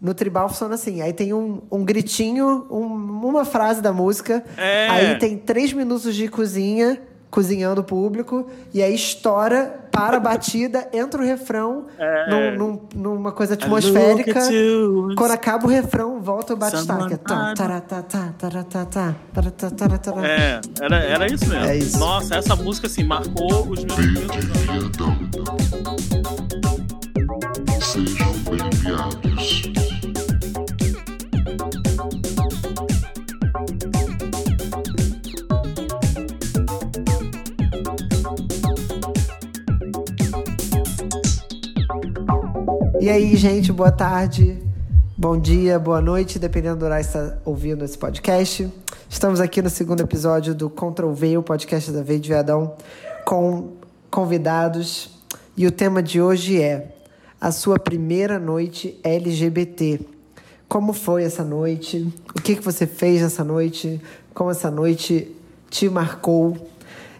No tribal funciona assim. Aí tem um, um gritinho, um- uma frase da música. É. Aí tem três minutos de cozinha, cozinhando o público. E aí estoura, para a batida, entra o refrão É. num- num- numa coisa atmosférica. Quando acaba o refrão, volta o batistaca. Someone Tá, taratata, taratata, taratata, taratata. É, era, era isso mesmo. É isso. Nossa, essa música assim marcou os meus E aí, gente, boa tarde, bom dia, boa noite, dependendo do horário que está ouvindo esse podcast. Estamos aqui no segundo episódio do Control V, o podcast da Veio de Viadão, com convidados. E o tema de hoje é a sua primeira noite LGBT. Como foi essa noite? O que, que você fez nessa noite? Como essa noite te marcou?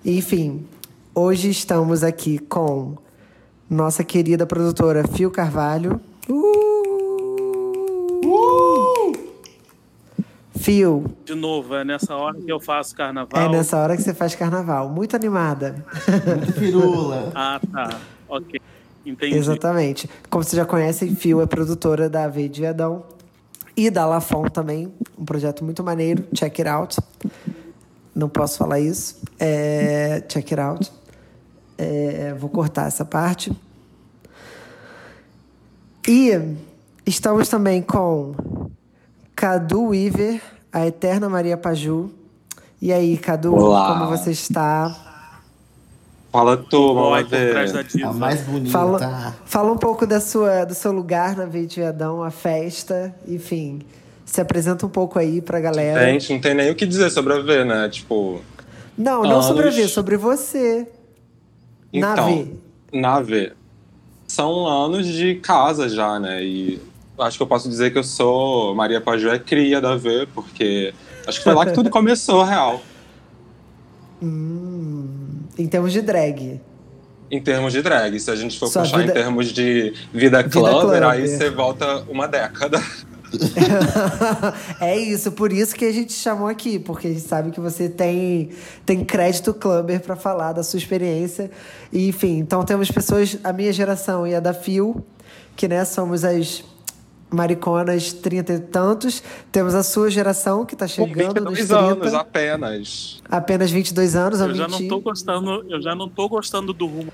Enfim, hoje estamos aqui com nossa querida produtora Fio Carvalho. Uh! Fio, De novo, é nessa hora que eu faço carnaval. é nessa hora que você faz carnaval. Muito animada. Muito pirula. Ah, tá. Ok. Entendi. Exatamente. Como vocês já conhecem, Fio é produtora da Veio de Viadão e da Lafon também. Um projeto muito maneiro. Check it out. Não posso falar isso. É, check it out. É, vou cortar essa parte. E estamos também com Cadu Weaver, a eterna Maria Paju. E aí, Cadu, Olá. como você está? Fala tu, diva. A mais bonita. Fala, fala um pouco da sua, do seu lugar na Veio de Viadão, a festa, enfim. Se apresenta um pouco aí pra galera. Gente, não tem nem o que dizer sobre a V, né? Tipo, Não, não Anos. sobre a V, sobre você. Então, V. na V. São anos de casa já, né? E acho que eu posso dizer que eu sou Maria Paju é cria da V, porque acho que foi lá que tudo começou, real. Hum, em termos de drag. Em termos de drag, se a gente for Sua puxar vida- em termos de vida, Vida clubber, clubber. aí você volta uma década. é isso, por isso que a gente chamou aqui, porque a gente sabe que você tem, tem crédito clubber pra falar da sua experiência. E, enfim, então temos pessoas, a minha geração e a da Fio, que né, somos as mariconas trinta e tantos. Temos a sua geração, que tá Com chegando nos 22 30, anos apenas. apenas 22 anos, eu, Eu já não tô gostando, eu já não tô gostando do rumo.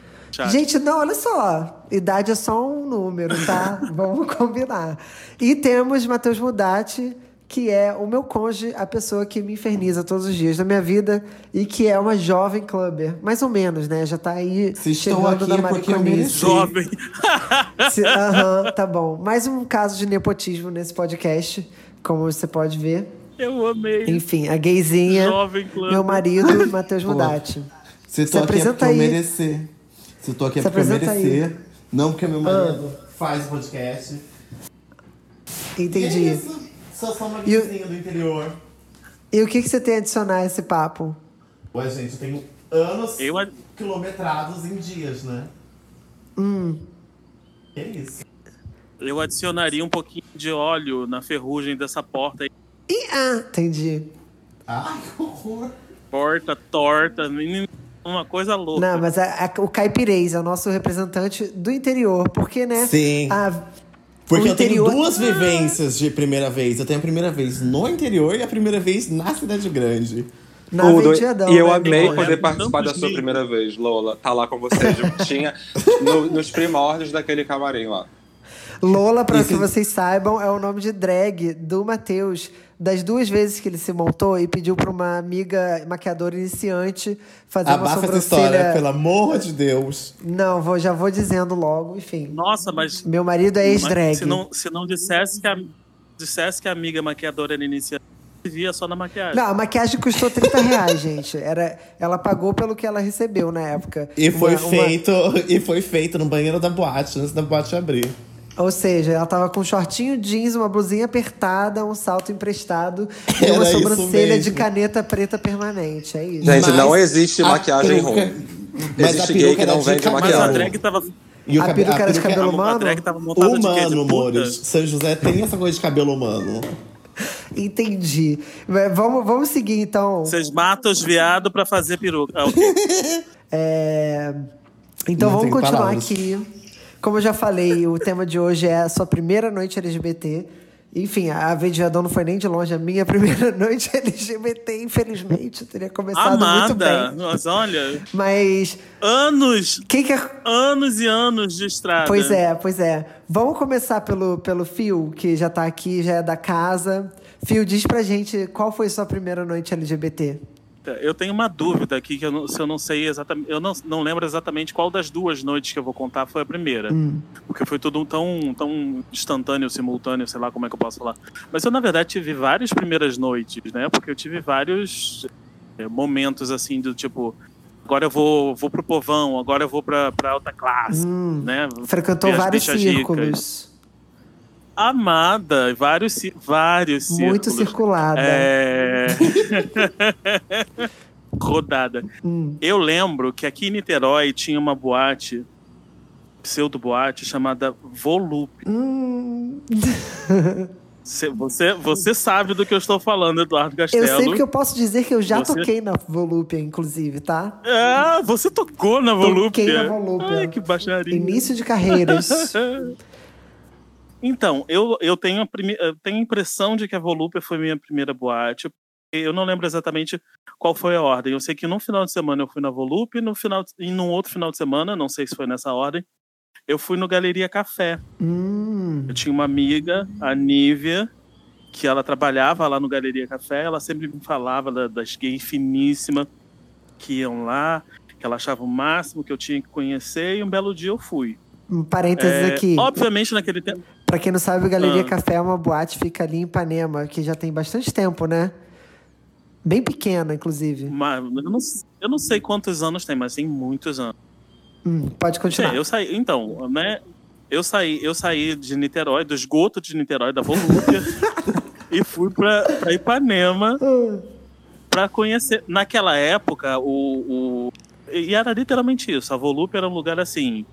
Gente, não, olha só. Idade é só um número, tá? Vamos combinar. E temos Matheus Mudati, que é o meu cônjuge, a pessoa que me inferniza todos os dias da minha vida e que é uma jovem clubber. Mais ou menos, né? Já tá aí Se estou chegando aqui na é porque eu mereci. Jovem. Aham, tá bom. Mais um caso de nepotismo nesse podcast, como você pode ver. Eu amei. Enfim, a gayzinha, Jovem clubber. meu marido, Matheus. Mudati. Se aqui é porque eu aí. merecer. Se tô aqui é Se porque eu apresenta aí. Ah. merecer. Não porque meu marido faz o podcast. Entendi. E é isso. Sou só uma o- vizinha do interior. E o que, que você tem a adicionar a esse papo? Ué, gente, eu tenho anos Eu quilometrados em dias, né? Hum. É isso. Eu adicionaria um pouquinho de óleo na ferrugem dessa porta aí. Ih, ah, entendi. Ai, que horror. Porta, torta, menino, uma coisa louca. Não, mas a- a- o caipirês é o nosso representante do interior, porque, né? Sim. a- Porque o eu tenho interior- duas vivências de primeira vez. Eu tenho a primeira vez no interior e a primeira vez na cidade grande. na Tudo. Ventiadão, E eu né? amei poder participar da sua primeira vez, Lola. Tá lá com você juntinha no- nos primórdios daquele camarim lá. Lola, pra Isso- que vocês saibam, é o nome de drag do Matheus. Das duas vezes que ele se montou e pediu pra uma amiga maquiadora iniciante fazer uma Abafa essa sobrancelha. história, pelo amor de Deus. Não, vou, já vou dizendo logo, enfim. Nossa, mas Meu marido é ex-drag. se não, se não dissesse que a, dissesse que a amiga maquiadora era iniciante, via só na maquiagem. Não, a maquiagem custou 30 reais, gente. Era, ela pagou pelo que ela recebeu na época. E foi Uma- uma- feito e foi feito no banheiro da boate, antes da boate abrir. Ou seja, ela tava com um shortinho jeans, uma blusinha apertada, um salto emprestado e Era uma isso sobrancelha de caneta preta permanente. É isso. Gente, Mas não existe a maquiagem peruca- ruim. Mas Existe a gay peruca que não era de vende cabelo. Mas a maquiagem. drag tava. E o A cabe- peruca era de cabelo A, a humano? drag tava montada de quê? De Humano, puta? Mores. São José tem essa coisa de cabelo humano. Entendi. Mas Vamos, vamos seguir, então. Vocês matam os viados pra fazer peruca. Ah, ok. É, Então Não vamos tenho continuar palavras. aqui. Como eu já falei, o tema de hoje é a sua primeira noite LGBT. Enfim, a Viadão não foi nem de longe a minha primeira noite LGBT, infelizmente. Eu teria começado muito Amada. bem. Mas olha, Mas anos, quem quer. anos e anos de estrada. Pois é, pois é. Vamos começar pelo, pelo Fio, que já tá aqui, já é da casa. Fio, diz pra gente qual foi sua primeira noite LGBT. Eu tenho uma dúvida aqui, que eu não, se eu não sei exatamente. Eu não, não lembro exatamente qual das duas noites que eu vou contar foi a primeira. Hum. Porque foi tudo tão, tão instantâneo, simultâneo, sei lá como é que eu posso falar. Mas eu, na verdade, tive várias primeiras noites, né? Porque eu tive vários é, momentos assim, do tipo. Agora eu vou, vou pro povão, agora eu vou pra, pra alta classe, Hum. né? Frequentou vários bichas ricas. Amada, vários, vários Muito círculos. circulada. É... Rodada. Hum. Eu lembro que aqui em Niterói tinha uma boate, pseudo-boate, chamada Volupe. Hum. Cê- Você, você sabe do que eu estou falando, Eduardo Eu Castelo. sei porque eu posso dizer que eu já Você- toquei na Volúpia, inclusive, tá? Ah, você tocou na Volúpia. Toquei na Volúpia. Ai, que baixaria. Início de carreiras. Então, eu, eu tenho, a prime... eu tenho a impressão de que a Volúpia foi minha primeira boate. Eu não lembro exatamente qual foi a ordem. Eu sei que no final de semana eu fui na Volúpia e no final de... e num outro final de semana, não sei se foi nessa ordem, eu fui no Galeria Café. hum. Eu tinha uma amiga, a Nívia, que ela trabalhava lá no Galeria Café. Ela sempre me falava da- das gays finíssimas que iam lá, que ela achava o máximo que eu tinha que conhecer. E um belo dia eu fui. Um parênteses É, aqui. Obviamente, naquele tempo. Pra quem não sabe, o Galeria Ah. Café é uma boate, fica ali em Ipanema, que já tem bastante tempo, né? Bem pequena, inclusive. Mas eu não, eu não sei quantos anos tem, mas tem muitos anos. Hum, pode continuar. É, eu saí, então, né? Eu saí, eu saí de Niterói, do esgoto de Niterói, da Volúpia, e fui pra, pra Ipanema Ah, pra conhecer. Naquela época, o, o. E era literalmente isso. A Volúpia era um lugar assim.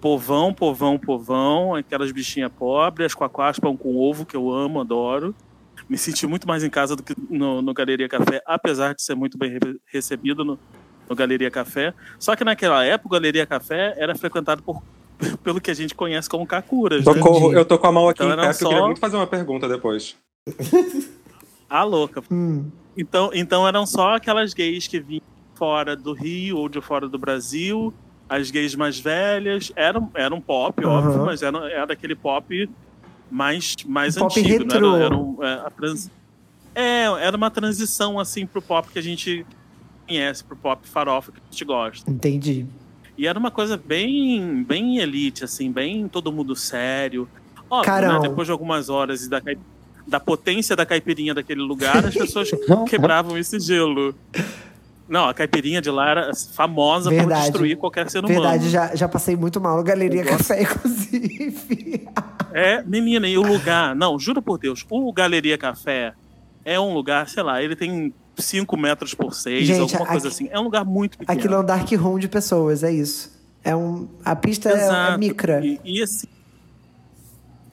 Povão, povão, povão, aquelas bichinhas pobres, as quaquás, pão com ovo, que eu amo, adoro. Me senti muito mais em casa do que no, no Galeria Café, apesar de ser muito bem re- recebido no, no Galeria Café. Só que naquela época, o Galeria Café era frequentado por, pelo que a gente conhece como Kakuras. né? Socorro, eu tô com a mão aqui Então em pé, porque eu queria só- muito fazer uma pergunta depois. A louca. hum. Então, então eram só aquelas gays que vinham fora do Rio ou de fora do Brasil, as gays mais velhas. Era, um- era um pop, Aham. óbvio, mas era, era aquele pop mais, mais Um pop antigo. né? retrô. Era, era, um- é, a trans- é, era uma transição assim pro pop que a gente conhece, pro pop farofa que a gente gosta. Entendi. E era uma coisa bem, bem elite, assim, bem todo mundo sério. Óbvio, né? Depois de algumas horas e da, da potência da caipirinha daquele lugar, as pessoas quebravam esse gelo. Não, a caipirinha de lá era famosa por Verdade. destruir qualquer ser humano. Verdade, já, já passei muito mal no Galeria Eu. Café, inclusive. É, menina, e o lugar, não, juro por Deus, o Galeria Café é um lugar, sei lá, ele tem 5 metros por 6, Gente, alguma coisa aqui- assim. É um lugar muito pequeno. Aquilo é um dark room de pessoas, é isso. É um, a pista é, é micra. E, e assim,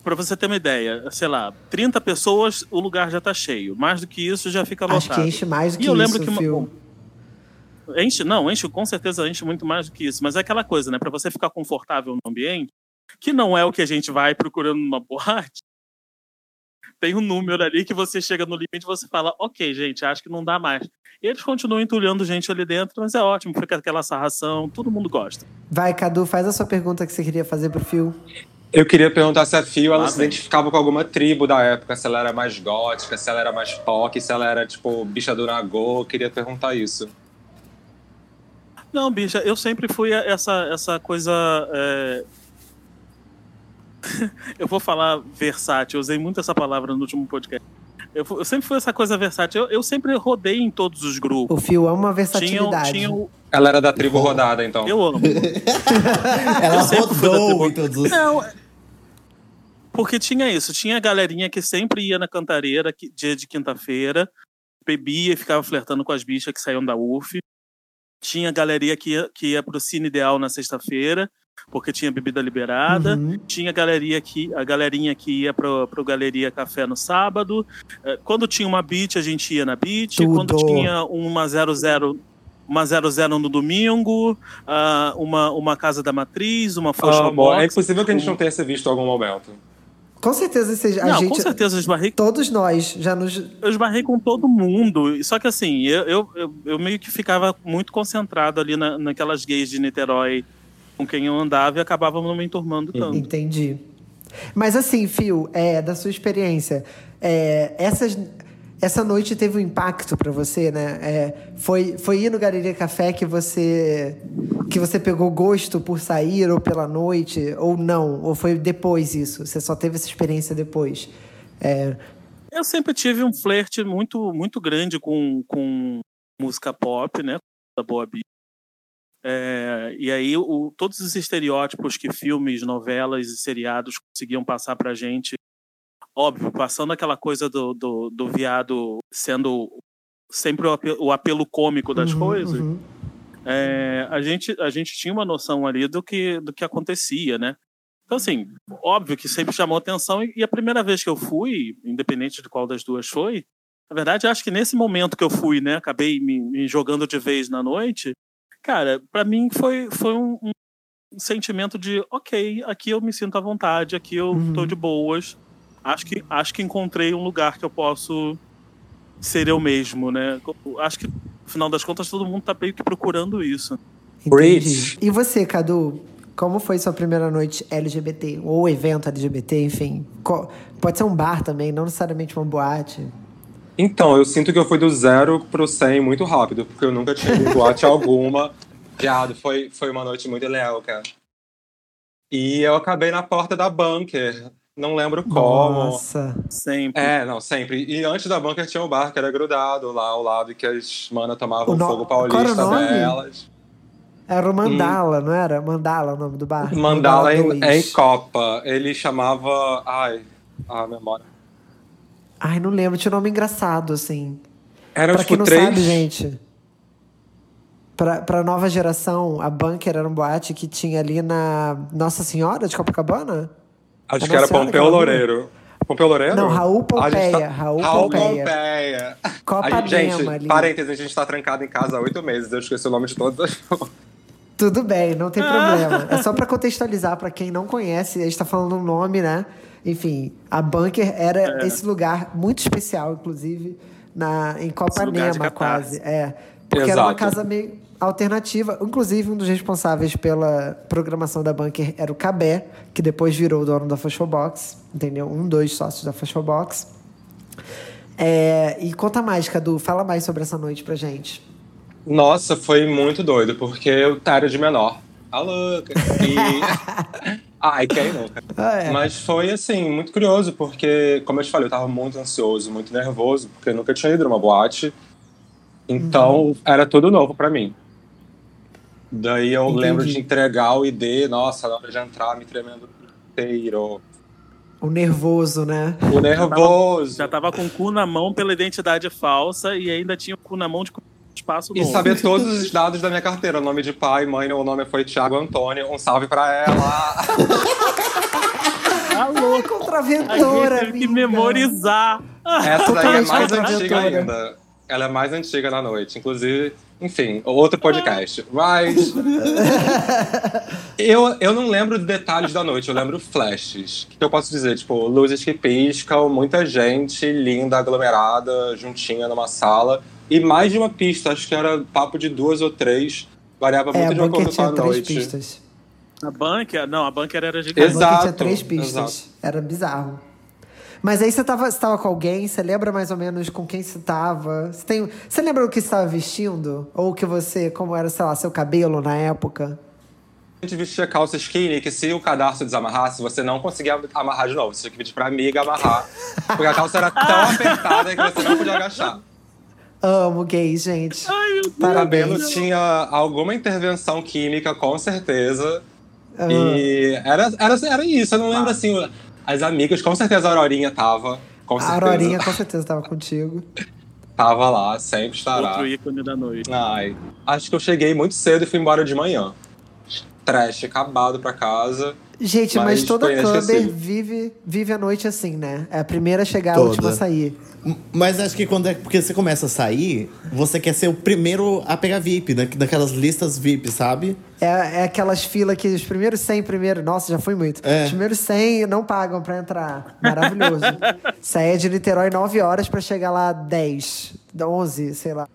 pra você ter uma ideia, sei lá, 30 pessoas, o lugar já tá cheio. Mais do que isso, já fica Acho lotado. que enche mais do E que eu lembro isso, que uma-. Enche, não, enche, com certeza enche muito mais do que isso. Mas é aquela coisa, né? Pra você ficar confortável no ambiente, que não é o que a gente vai procurando numa boate, tem um número ali que você chega no limite e você fala, ok, gente, acho que não dá mais. E eles continuam entulhando gente ali dentro, mas é ótimo, fica aquela sarração, todo mundo gosta. Vai, Cadu, faz a sua pergunta que você queria fazer pro Phil. Eu queria perguntar se a Fio ela Ah, se bem. identificava com alguma tribo da época, se ela era mais gótica, se ela era mais POC, se ela era, tipo, bicha do Nagô. Eu queria perguntar isso. Não, bicha, eu sempre fui essa, essa coisa. é, eu vou falar versátil, eu usei muito essa palavra no último podcast. Eu, eu sempre fui essa coisa versátil. Eu, eu sempre rodei em todos os grupos. O Phil ama Tinha, versatilidade. tinha o- Ela era da tribo rodada, então. eu amo. Ela Eu sempre fui da rodou tribo- em todos os. Não, é- porque tinha isso. Tinha a galerinha que sempre ia na cantareira, que- dia de quinta-feira, bebia e ficava flertando com as bichas que saíam da UF. Tinha a galeria que ia, que ia pro Cine Ideal na sexta-feira. porque tinha bebida liberada. Uhum. Tinha a galeria que, a galerinha que ia pro, pro Galeria Café no sábado. Eh, Quando tinha uma beat, a gente ia na beat. Tudo. Quando tinha uma 00, uma 00 no domingo, ah, uma, uma Casa da Matriz, uma Fashion Amo. É Box. impossível que a gente um- não tenha se visto em algum momento. Com certeza seja. A Não, gente, com certeza eu esbarrei, Todos nós já nos. eu esbarrei com todo mundo. Só que assim, eu, eu, eu, eu meio que ficava muito concentrado ali na, naquelas gays de Niterói com quem eu andava e acabava não me enturmando tanto. Entendi. Mas assim, Fio, é, da sua experiência, é, essas, essa noite teve um impacto pra você, né? É, foi, foi ir no Galeria Café que você que você pegou gosto por sair ou pela noite ou não? Ou foi depois isso? Você só teve essa experiência depois? É, Eu sempre tive um flerte muito, muito grande com, com música pop, né? Da Beat. É, e aí, o, todos os estereótipos que filmes, novelas e seriados conseguiam passar pra gente, óbvio, passando aquela coisa do, do, do viado sendo sempre o apelo, o apelo cômico das uhum, coisas, uhum. é, a, gente, a gente tinha uma noção ali do que, do que acontecia, né? Então, assim, óbvio que sempre chamou atenção. E, e a primeira vez que eu fui, independente de qual das duas foi, na verdade, acho que nesse momento que eu fui, né, acabei me, me jogando de vez na noite, cara, pra mim foi, foi um, um sentimento de, ok, aqui eu me sinto à vontade, aqui eu Uhum. tô de boas. Acho que, acho que encontrei um lugar que eu posso ser eu mesmo, né? Acho que, no final das contas, todo mundo tá meio que procurando isso. Preach. E você, Cadu? Como foi sua primeira noite LGBT? Ou evento LGBT, enfim? Pode ser um bar também, não necessariamente uma boate. Então, eu sinto que eu fui do zero pro 100 muito rápido, porque eu nunca tinha ido em boate alguma. Viado, foi, foi uma noite muito louca. E eu acabei na porta da bunker. Não lembro como. Nossa. Sempre. É, não, sempre. E antes da bunker tinha um bar que era grudado lá ao lado que as manas tomavam O no- fogo qual era o paulista nome? delas. Era o Mandala, não era? Mandala o nome do bar? Mandala em, dois. é em Copa. Ele chamava. Ai, a memória. Ai, não lembro. Tinha um nome engraçado, assim. Eram pra tipo quem não três. sabe, gente. Pra, pra nova geração, a Bunker era um boate que tinha ali na Nossa Senhora de Copacabana? Acho É que era Pompeu ela Loureiro. Pompeu Loureiro? Não, Raul gente Pompeia, Raul Raul Pompeia. Pompeia. Copanema A gente, gente, ali. parênteses, a gente tá trancado em casa há oito meses. Eu esqueci o nome de todas as Tudo bem, não tem problema. É só pra contextualizar pra quem não conhece, a gente tá falando um nome, né? Enfim, a Bunker era esse lugar muito especial, inclusive, na, em Copanema, quase. É. Porque era uma Exato. casa meio alternativa. Inclusive, um dos responsáveis pela programação da Bunker era o Cabé, que depois virou o dono da Fashion Box, entendeu? Um dos sócios da Fashion Box. É, e conta mais, Cadu, fala mais sobre essa noite pra gente. Nossa, foi muito doido, porque eu era de menor. A louca. E... Ai, quem nunca? Ah, é. Mas foi, assim, muito curioso, porque, como eu te falei, eu tava muito ansioso, muito nervoso, porque eu nunca tinha ido numa boate. Então, Uhum. era tudo novo pra mim. Daí eu Entendi. lembro de entregar o ID, nossa, na hora de entrar, me tremendo inteiro. O nervoso, né? O nervoso. Já tava com o cu na mão pela identidade falsa e ainda tinha o cu na mão de espaço E novo. saber todos os dados da minha carteira. Nome de pai, mãe, o nome foi Thiago Antônio. Um salve pra ela. Tá louco. Contra a A gente Ventura, teve que amiga. Essa memorizar. daí é mais antiga ainda. Ela é mais antiga na noite. Inclusive, enfim, outro podcast. Mas. eu, eu não lembro de detalhes da noite, eu lembro flashes. O que, eu posso dizer? Tipo, luzes que piscam, muita gente linda, aglomerada, juntinha numa sala. E mais de uma pista, acho que era papo de duas ou três. Variava É, muito a de acordo com tinha a três noite. pistas. A bunker, não, a bunker era A gigante. Bunker tinha Exato, três pistas. exato. Era bizarro. Mas aí você tava, você tava com alguém, você lembra mais ou menos com quem você tava? Você, tem, você lembra o que você estava vestindo? Ou que você, como era, sei lá, seu cabelo na época? A gente vestia calça skinny que se o cadarço desamarrasse, você não conseguia amarrar de novo. Você tinha que pedir pra amiga amarrar. Porque a calça era tão apertada que você não podia agachar. Amo gays, gente. Ai, meu Deus. O cabelo Parabéns. tinha alguma intervenção química, com certeza. Ah. E era, era, era isso. Eu não lembro assim. As amigas, com certeza a Aurorinha tava. Com A certeza. Aurorinha com certeza tava contigo. Tava lá, sempre estará. Outro ícone da noite. Ai, acho que eu cheguei muito cedo e fui embora de manhã. trash, acabado pra casa. Gente, mas, Mas toda foi clubber vive, vive a noite assim, né? É a primeira a chegar, a Toda. última a sair. Mas acho que quando é. Porque você começa a sair, você quer ser o primeiro a pegar VIP, né? daquelas listas VIP, sabe? É, é aquelas filas que os primeiros 100 primeiro... Nossa, já foi muito. É. Os primeiros 100 não pagam pra entrar. Maravilhoso. Saía de Niterói 9 horas pra chegar lá 10, 11, sei lá.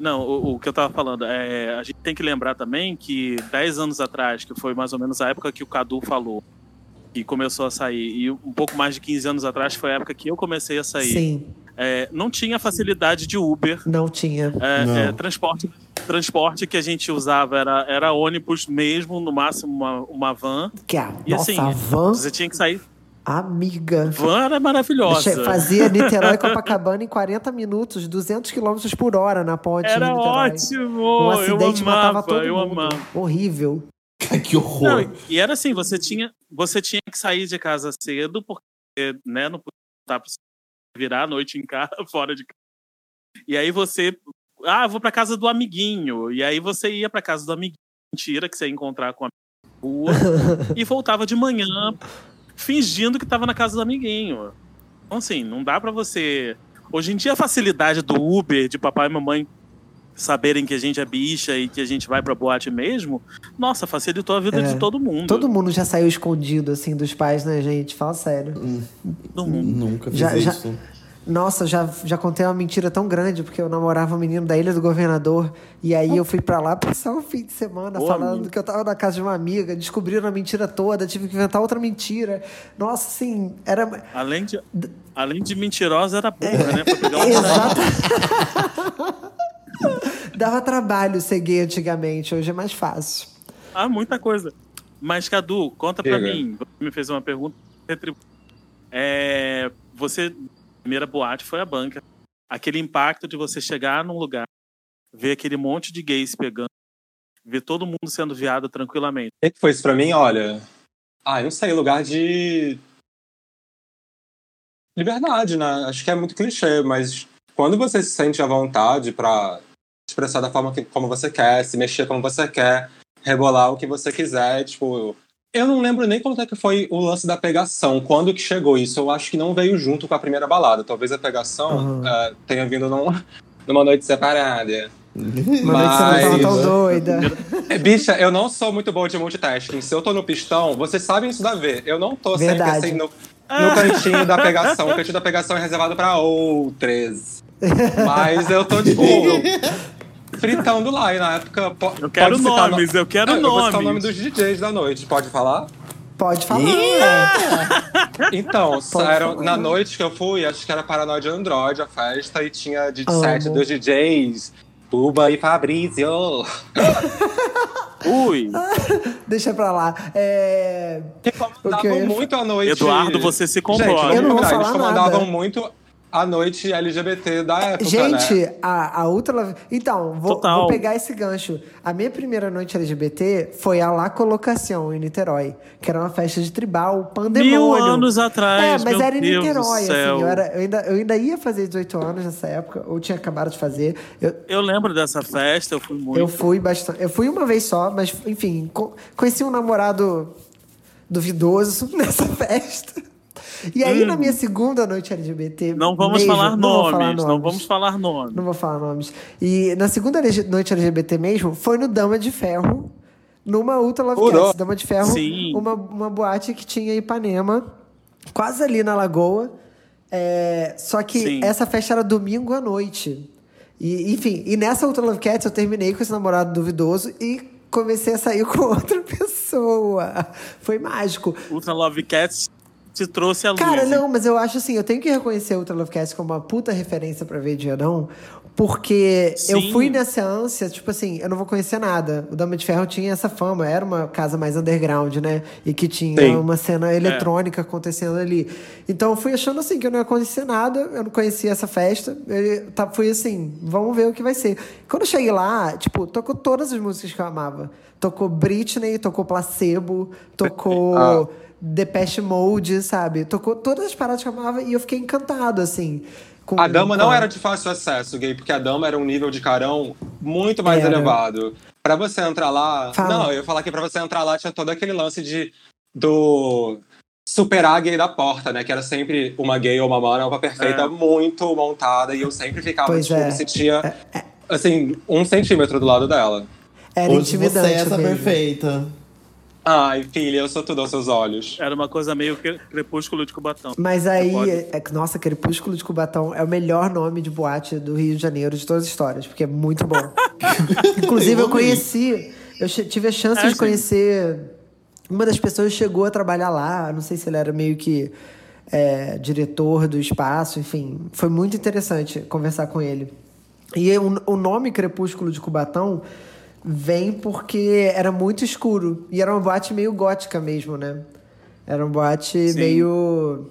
Não, o, o que eu tava falando, é, a gente tem que lembrar também que 10 anos atrás, que foi mais ou menos a época que o Cadu falou, que começou a sair, e um pouco mais de 15 anos atrás foi a época que eu comecei a sair. Sim, É, não tinha facilidade de Uber. não tinha. É, Não. é, transporte, transporte que a gente usava era, era ônibus mesmo, no máximo uma, uma van. Que a, E nossa, assim, van, Você tinha que sair. Amiga. Van era maravilhosa. Fazia Niterói e Copacabana em 40 minutos, 200 km por hora na ponte. de Era ótimo! Um acidente eu matava amava, todo eu mundo. amava. Horrível. que horror. Não, e era assim, você tinha, você tinha que sair de casa cedo, porque né, não podia estar virar a noite em casa, fora de casa. E aí você. Ah, vou pra casa do amiguinho. E aí você ia pra casa do amiguinho. Mentira, que você ia encontrar com a rua. e voltava de manhã, fingindo que tava na casa do amiguinho. Então, assim, não dá pra você. Hoje em dia, a facilidade do Uber, de papai e mamãe saberem que a gente é bicha e que a gente vai pra boate mesmo, nossa, facilitou a vida É. de todo mundo. Todo mundo já saiu escondido, assim, dos pais, né, gente? Fala sério. Todo mundo. Nunca fiz Já- já- isso. Nossa, já, já contei uma mentira tão grande, porque eu namorava um menino da Ilha do Governador. E aí eu fui pra lá passar um fim de semana Ô, falando amigo. que eu tava na casa de uma amiga, descobriram a mentira toda, tive que inventar outra mentira. Nossa, assim, era. Além de, além de mentirosa, era burra, né? Pra pegar uma Exato. Dava trabalho ser gay antigamente, hoje é mais fácil. Ah, muita coisa. Mas, Cadu, conta pra Diga. mim. Você me fez uma pergunta. É, você, primeira boate foi a banca. Aquele impacto de você chegar num lugar, ver aquele monte de gays pegando, ver todo mundo sendo viado tranquilamente. O que foi isso pra mim? Olha. Ah, eu não sei, lugar de. Liberdade, né? Acho que é muito clichê, mas quando você se sente à vontade pra expressar da forma que, como você quer, se mexer como você quer, rebolar o que você quiser, tipo. Eu não lembro nem quanto é que foi o lance da pegação, quando que chegou isso. Eu acho que não veio junto com a primeira balada. Talvez a pegação Uhum. eh, tenha vindo num- numa noite separada. Uma noite você não Mas- tão doida. É, Bicha, eu não sou muito boa de multitasking. Se eu tô no pistão, vocês sabem isso da ver. Eu não tô Verdade. sempre assim no, no cantinho da pegação. O cantinho da pegação é reservado pra outras. Mas eu tô, tipo, fritando lá. E na época. po- Eu quero nomes, eu quero Não, Eu vou citar o nomes. nome dos DJs da noite. Pode falar? Pode falar. Então, saíram, falar. na noite que eu fui, acho que era Paranoide Android a festa, e tinha de sete dos DJs. Tuba e Fabrício. Ui, Deixa pra lá. É... Que eu Recomendavam ia muito a noite. Eduardo, você se Gente, comporta. Eu não vou falar Eles comandavam nada. muito a noite LGBT da época, Gente, né? a, a Ultra. Então, vou, vou pegar esse gancho. A minha primeira noite LGBT foi a La Colocação, em Niterói, que era uma festa de tribal, pandemônio. Mil anos atrás, É, mas meu era em Deus Niterói, assim. Eu, era, eu, ainda, eu ainda ia fazer 18 anos nessa época, ou tinha acabado de fazer. Eu, Eu lembro dessa festa, eu fui muito. eu fui bastante. Eu fui uma vez só, mas, enfim, co- conheci um namorado duvidoso nessa festa. E aí, na minha segunda noite LGBT. Hum. Não vamos mesmo- falar não nomes, falar não nomes. vamos falar nomes. Não vou falar nomes. E na segunda noite LGBT mesmo, foi no Dama de Ferro, numa Ultra Love Urô. Cats. Dama de Ferro, Sim. uma, uma boate que tinha em Ipanema, quase ali na Lagoa. É, só que Sim. essa festa era domingo à noite. E, enfim, e nessa Ultra Love Cats eu terminei com esse namorado duvidoso e comecei a sair com outra pessoa. Foi mágico. Ultra Love Cats te trouxe a luz. Cara, não, mas eu acho assim, eu tenho que reconhecer o Ultra Love Cats como uma puta referência pra ver de Adão, porque eu Sim. fui nessa ânsia, tipo assim, eu não vou conhecer nada. O Dama de Ferro tinha essa fama, era uma casa mais underground, né? E que tinha Sim. uma cena eletrônica acontecendo ali. Então eu fui achando assim que eu não ia conhecer nada, eu não conhecia essa festa. Eu tá, fui assim, vamos ver o que vai ser. Quando eu cheguei lá, tipo, tocou todas as músicas que eu amava. Tocou Britney, tocou Placebo, tocou. Ah. Depeche Mode, sabe? Tocou todas as paradas que eu amava e eu fiquei encantado, assim. com- A dama não era de fácil acesso, gay, porque a dama era um nível de carão muito mais Era. elevado. Pra você entrar lá. Fala. Não, eu ia falar que pra você entrar lá tinha todo aquele lance de do superar a gay da porta, né? Que era sempre uma gay ou uma manova perfeita, É. muito montada, e eu sempre ficava, Pois tipo, é. me sentia assim, um centímetro do lado dela. Era Hoje intimidante você é essa mesmo. perfeita. Ai, filha, eu sou tudo aos seus olhos. Era uma coisa meio cre- crepúsculo de Cubatão. Mas aí, pode. é, que, nossa, Crepúsculo de Cubatão é o melhor nome de boate do Rio de Janeiro de todas as histórias, porque é muito bom. Inclusive, eu conheci, eu tive a chance É, de sim. conhecer. Uma das pessoas chegou a trabalhar lá, não sei se ele era meio que é, diretor do espaço, enfim. Foi muito interessante conversar com ele. E o, o nome Crepúsculo de Cubatão vem porque era muito escuro. E era uma boate meio gótica mesmo, né? Era uma boate Sim. meio.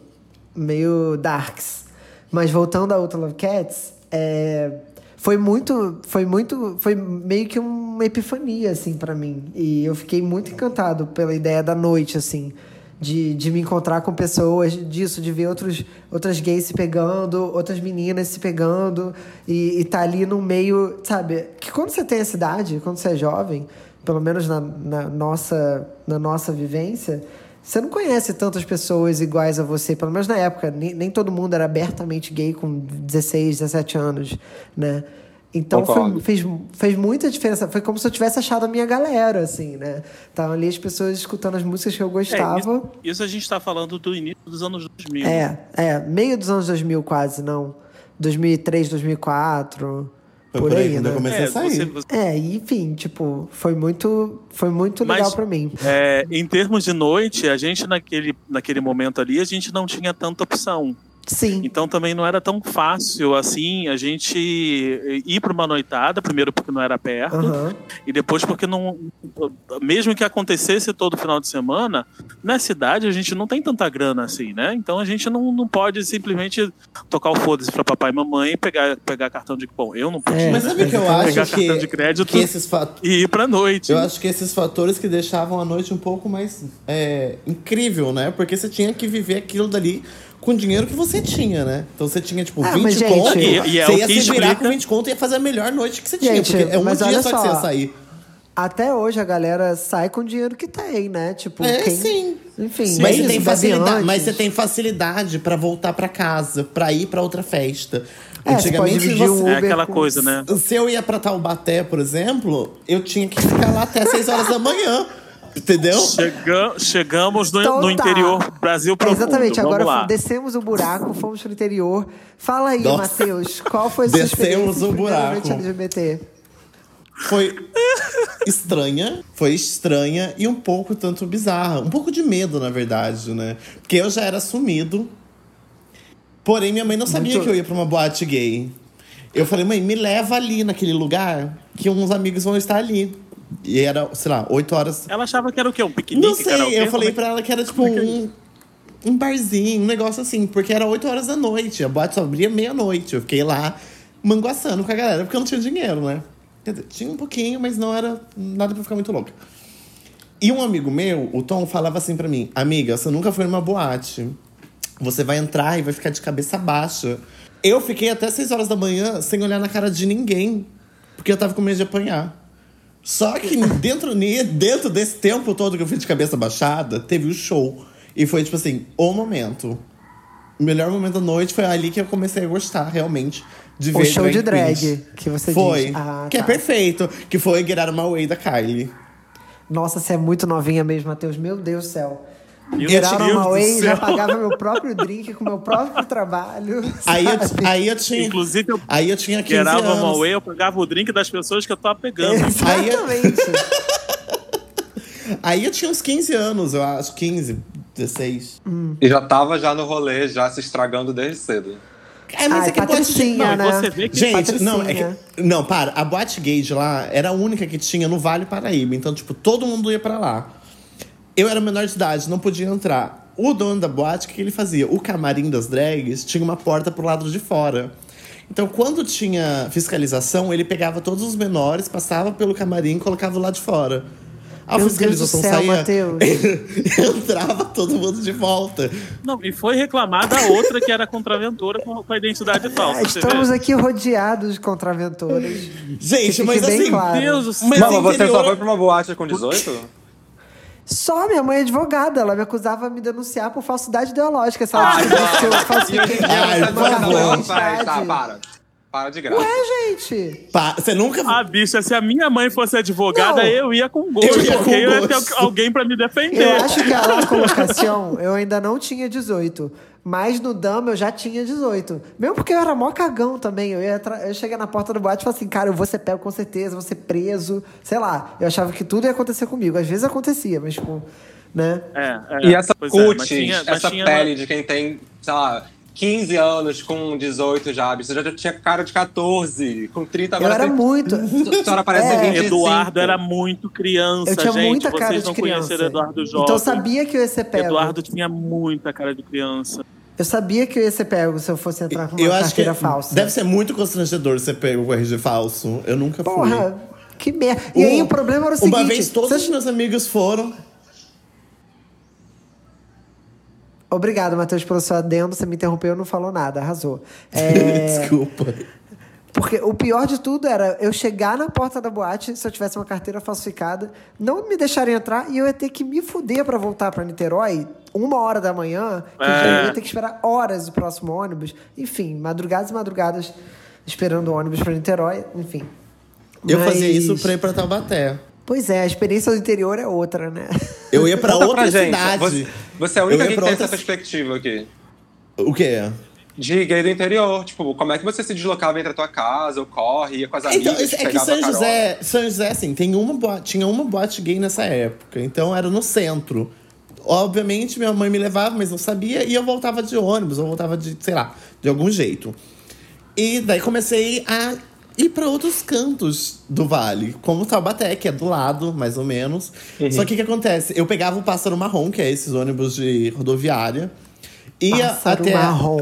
meio darks. Mas voltando a Outer Love Cats, é, foi muito. Foi muito. Foi meio que uma epifania, assim, pra mim. E eu fiquei muito encantado pela ideia da noite, assim. De, de me encontrar com pessoas, disso, de ver outros, outras gays se pegando, outras meninas se pegando, e, e tá ali no meio, sabe? Que quando você tem essa idade, quando você é jovem, pelo menos na, na nossa, na nossa vivência, você não conhece tantas pessoas iguais a você, pelo menos na época. Nem, nem todo mundo era abertamente gay com 16, 17 anos, né? Então foi- fez, fez muita diferença. Foi como se eu tivesse achado a minha galera, assim, né? Estavam ali as pessoas escutando as músicas que eu É, gostava. isso, isso a gente tá falando do início dos anos 2000. É, é, meio dos anos 2000 quase, não. 2003, 2004, Foi por, aí, quando né? eu comecei É, a sair. você- você- É, e, enfim, tipo, foi muito, foi muito Mas- legal pra mim. É, em termos de noite, a gente naquele, naquele momento ali, a gente não tinha tanta opção. Sim. Então também não era tão fácil assim a gente ir para uma noitada, primeiro porque não era perto, Aham. e depois porque não. Mesmo que acontecesse todo final de semana, na cidade a gente não tem tanta grana assim, né? Então a gente não, não pode simplesmente tocar o foda-se pra papai e mamãe e pegar, pegar cartão de. Bom, eu não podia. É. Mas sabe o que eu Pegar acho cartão de que, crédito que e ir pra noite. Eu acho que esses fatores que deixavam a noite um pouco mais é, incrível, né? Porque você tinha que viver aquilo dali com o dinheiro que você tinha, né? Então você tinha, tipo, Ah, 20 mas, gente- conto. E- e é você ia que se virar explica- com 20 conto e ia fazer a melhor noite que você tinha. Gente, Porque é um mas dia olha só, que só. você ia sair. Até hoje a galera sai com o dinheiro que tem, né? Tipo, É, quem... sim. Enfim, Mas é você, tem facilidade, mas você tem facilidade pra voltar pra casa, pra ir pra outra festa. É, você pode dividir um É Uber aquela com- coisa, né? Se eu ia pra Taubaté, por exemplo, eu tinha que ficar lá até 6 horas da manhã. Entendeu? Chega- chegamos no, Então no tá. interior Brasil É, profundo. Exatamente, Vamos agora lá. descemos o buraco, fomos pro interior. Fala aí. Matheus, qual foi a sua Descemos o buraco. LGBT? Foi estranha, foi estranha e um pouco tanto bizarra. Um pouco de medo, na verdade, né? Porque eu já era assumido. Porém, minha mãe não sabia Muito- que eu ia pra uma boate gay. Eu falei, mãe, me leva ali naquele lugar que uns amigos vão estar ali. E era, sei lá, 8 horas. Ela achava que era o quê? Um piquenique? Não sei, eu falei é pra ela que era tipo um, um barzinho, um negócio assim, porque era 8 horas da noite, a boate só abria meia-noite. Eu fiquei lá manguaçando com a galera, porque eu não tinha dinheiro, né? Quer dizer, tinha um pouquinho, mas não era nada pra ficar muito louca. E um amigo meu, o Tom, falava assim pra mim: Amiga, você nunca foi numa boate. Você vai entrar e vai ficar de cabeça baixa. Eu fiquei até 6 horas da manhã sem olhar na cara de ninguém, porque eu tava com medo de apanhar. Só que dentro, dentro desse tempo todo que eu fui de cabeça baixada, teve o show. E foi, tipo assim, o momento. O melhor momento da noite foi ali que eu comecei a gostar, realmente, de O ver show de drag, queens. que você Foi. diz. Ah, que é tá. perfeito. Que foi Get Out of My Way, da Kylie. Nossa, você é muito novinha mesmo, Matheus. Meu Deus do céu. Geral Deus do Way, já pagava meu próprio drink com meu próprio trabalho. Aí eu, aí eu tinha... Inclusive, eu Aí eu tinha 15 gerava anos. uma way, eu pegava o drink das pessoas que eu tava pegando. Exatamente. Aí eu tinha uns 15 anos, eu acho. 15, 16. E já tava já no rolê, já se estragando desde cedo. É, mas Ai, é que a boate Não, né? você vê que- Gente, não, é que, não, para. A boate gay de lá era a única que tinha no Vale Paraíba. Então, tipo, todo mundo ia pra lá. Eu era menor de idade, não podia entrar. O dono da boate, o que ele fazia? O camarim das drags tinha uma porta pro lado de fora. Então, quando tinha fiscalização, ele pegava todos os menores, passava pelo camarim e colocava lado de fora. A Meu Deus do fiscalização céu, saía, entrava todo mundo de volta. Não, e foi reclamada a outra que era contraventora com, com a identidade falsa. você Estamos aqui rodeados de contraventoras. Gente, mas assim, claro. Meu Deus do céu. Mas Não, mas você interior- só foi pra uma boate com 18? Só minha mãe é advogada, ela me acusava de me denunciar por falsidade ideológica. Se ela Ai, descobrisse que eu falsifiquei Ai, por favor. tá, para. Para de graça. Ué, gente. pá, você nunca. Ah, bicha, se a minha mãe fosse advogada, Não. eu ia com gosto, Eu ia com porque eu ia ter alguém pra me defender. Eu acho que a colocação eu ainda não tinha 18. Mas no Dama eu já tinha 18. Mesmo porque eu era mó cagão também. Eu ia, eu chegar na porta do boate e falar assim, cara, eu vou ser pego com certeza, vou ser preso. Sei lá. Eu achava que tudo ia acontecer comigo. Às vezes acontecia, mas tipo, né? É, é, E essa pois é, mas cutis, tinha- mas essa tinha- pele de quem tem, sei lá, 15 anos com 18 já, você já tinha cara de 14, com 30 Eu agora era você- muito. A senhora parece É. 25. Eduardo era muito criança, Eu tinha gente. muita Vocês cara não de criança. conheceram Eduardo Jovem. Então eu sabia que eu ia ser pego. Eduardo tinha muita cara de criança. Eu sabia que eu ia ser pego se eu fosse entrar com uma Eu acho que falsa. deve ser muito constrangedor você pegar o RG falso. Eu nunca fui. Porra, que merda. E aí o problema era o seguinte... Uma vez todos vocês- os meus amigos foram. Obrigado, Matheus, pelo seu adendo. Você me interrompeu, não falou nada, arrasou. É, Desculpa. porque o pior de tudo era eu chegar na porta da boate, se eu tivesse uma carteira falsificada, não me deixarem entrar e eu ia ter que me fuder pra voltar pra Niterói, uma hora da manhã, que eu já É. ia ter que esperar horas o próximo ônibus. Enfim, madrugadas e madrugadas esperando o ônibus pra Niterói, enfim. Eu Mas- fazia isso pra ir pra Taubaté. Pois é, a experiência do interior é outra, né? Eu ia pra Conta outra pra cidade. Você, você é a única Eu que tem pra essa outra- perspectiva aqui. O quê? De gay do interior. Tipo, como é que você se deslocava entre a tua casa, ou corre, ia com as amigas, Então, é que pegava São carona? José, São José, assim, tem uma boate, tinha uma boate gay nessa época. Então era no centro. Obviamente, minha mãe me levava, mas não sabia, e eu voltava de ônibus, ou voltava de, sei lá, de algum jeito. E daí comecei a ir para outros cantos do vale, como Taubaté, que é do lado, mais ou menos. Só que o que acontece? Eu pegava o pássaro marrom, que é esses ônibus de rodoviária, ia Pássaro até marrom.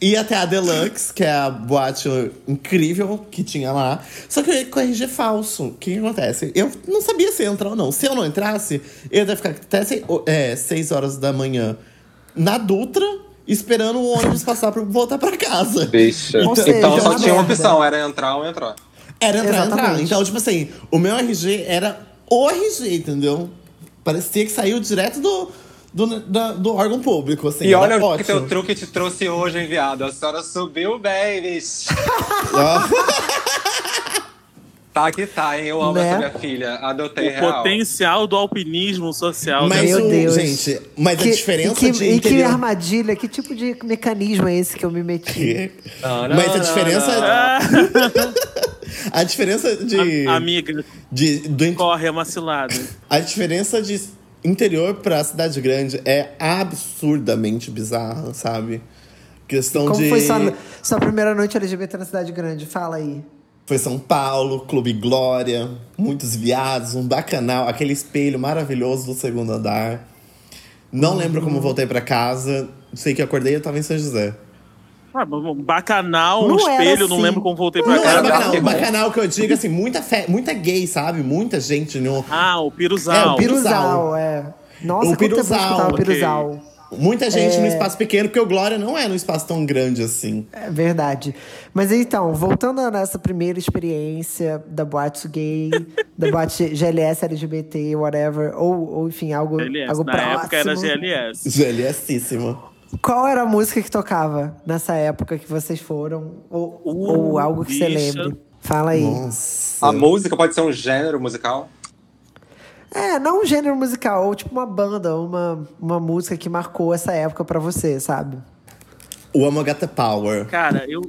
ia até a Deluxe, que é a boate incrível que tinha lá. Só que eu ia com RG falso. O que, que acontece? Eu não sabia se ia entrar ou não. Se eu não entrasse, eu ia ficar até 6 horas da manhã na Dutra, esperando o ônibus passar pra voltar pra casa. Ou seja, então só uma tinha uma merda. opção, era entrar ou entrar. Era entrar, entrar. Exatamente. Então, tipo assim, o meu RG era o RG, entendeu? Parecia que saiu direto do, do, da- do órgão público, assim. E olha o que teu truque te trouxe hoje, enviado. A senhora subiu bem, bicho. Tá que tá, hein? Eu amo Né? essa minha filha. Adotei O real. potencial do alpinismo social. Mas dela. Meu o- Deus. gente, mas a Que- diferença e que, de e que interior- armadilha, que tipo de mecanismo é esse que eu me meti? Não, não, Mas a não, diferença- não. Ah, A diferença de, a- amiga, de do, corre a macilada. a diferença de interior pra cidade grande é absurdamente bizarra, sabe? Questão Como de foi sua, sua primeira noite LGBT na cidade grande? Fala aí. Foi São Paulo, Clube Glória, muitos viados, um bacanal, aquele espelho maravilhoso do segundo andar. Não lembro como voltei pra casa. Sei que acordei e eu tava em São José. Ah, um bacanal, um Não era espelho, não assim. lembro como voltei pra Não era casa. bacanal, o bom. bacanal que eu digo assim, muita fe... muita gay, sabe? Muita gente no Ah, o É, piruzal. o piru- Piruzal, é. Nossa, O eu piruzal, ok. piruzal. Muita gente É. no espaço pequeno, porque o Glória não é num espaço tão grande assim. É verdade. Mas então, voltando nessa primeira experiência da boate gay, da boate GLS, LGBT, whatever, ou, ou enfim, algo, GLS. algo Na próximo. época era GLS. Geliacíssima. Qual era a música que tocava nessa época que vocês foram? Ou, Uh, ou algo que você bicha. lembre? Fala aí. Nossa. A música pode ser um gênero musical? É, não um gênero musical, ou tipo uma banda, uma, uma música que marcou essa época pra você, sabe? O Got the Power. Cara, eu.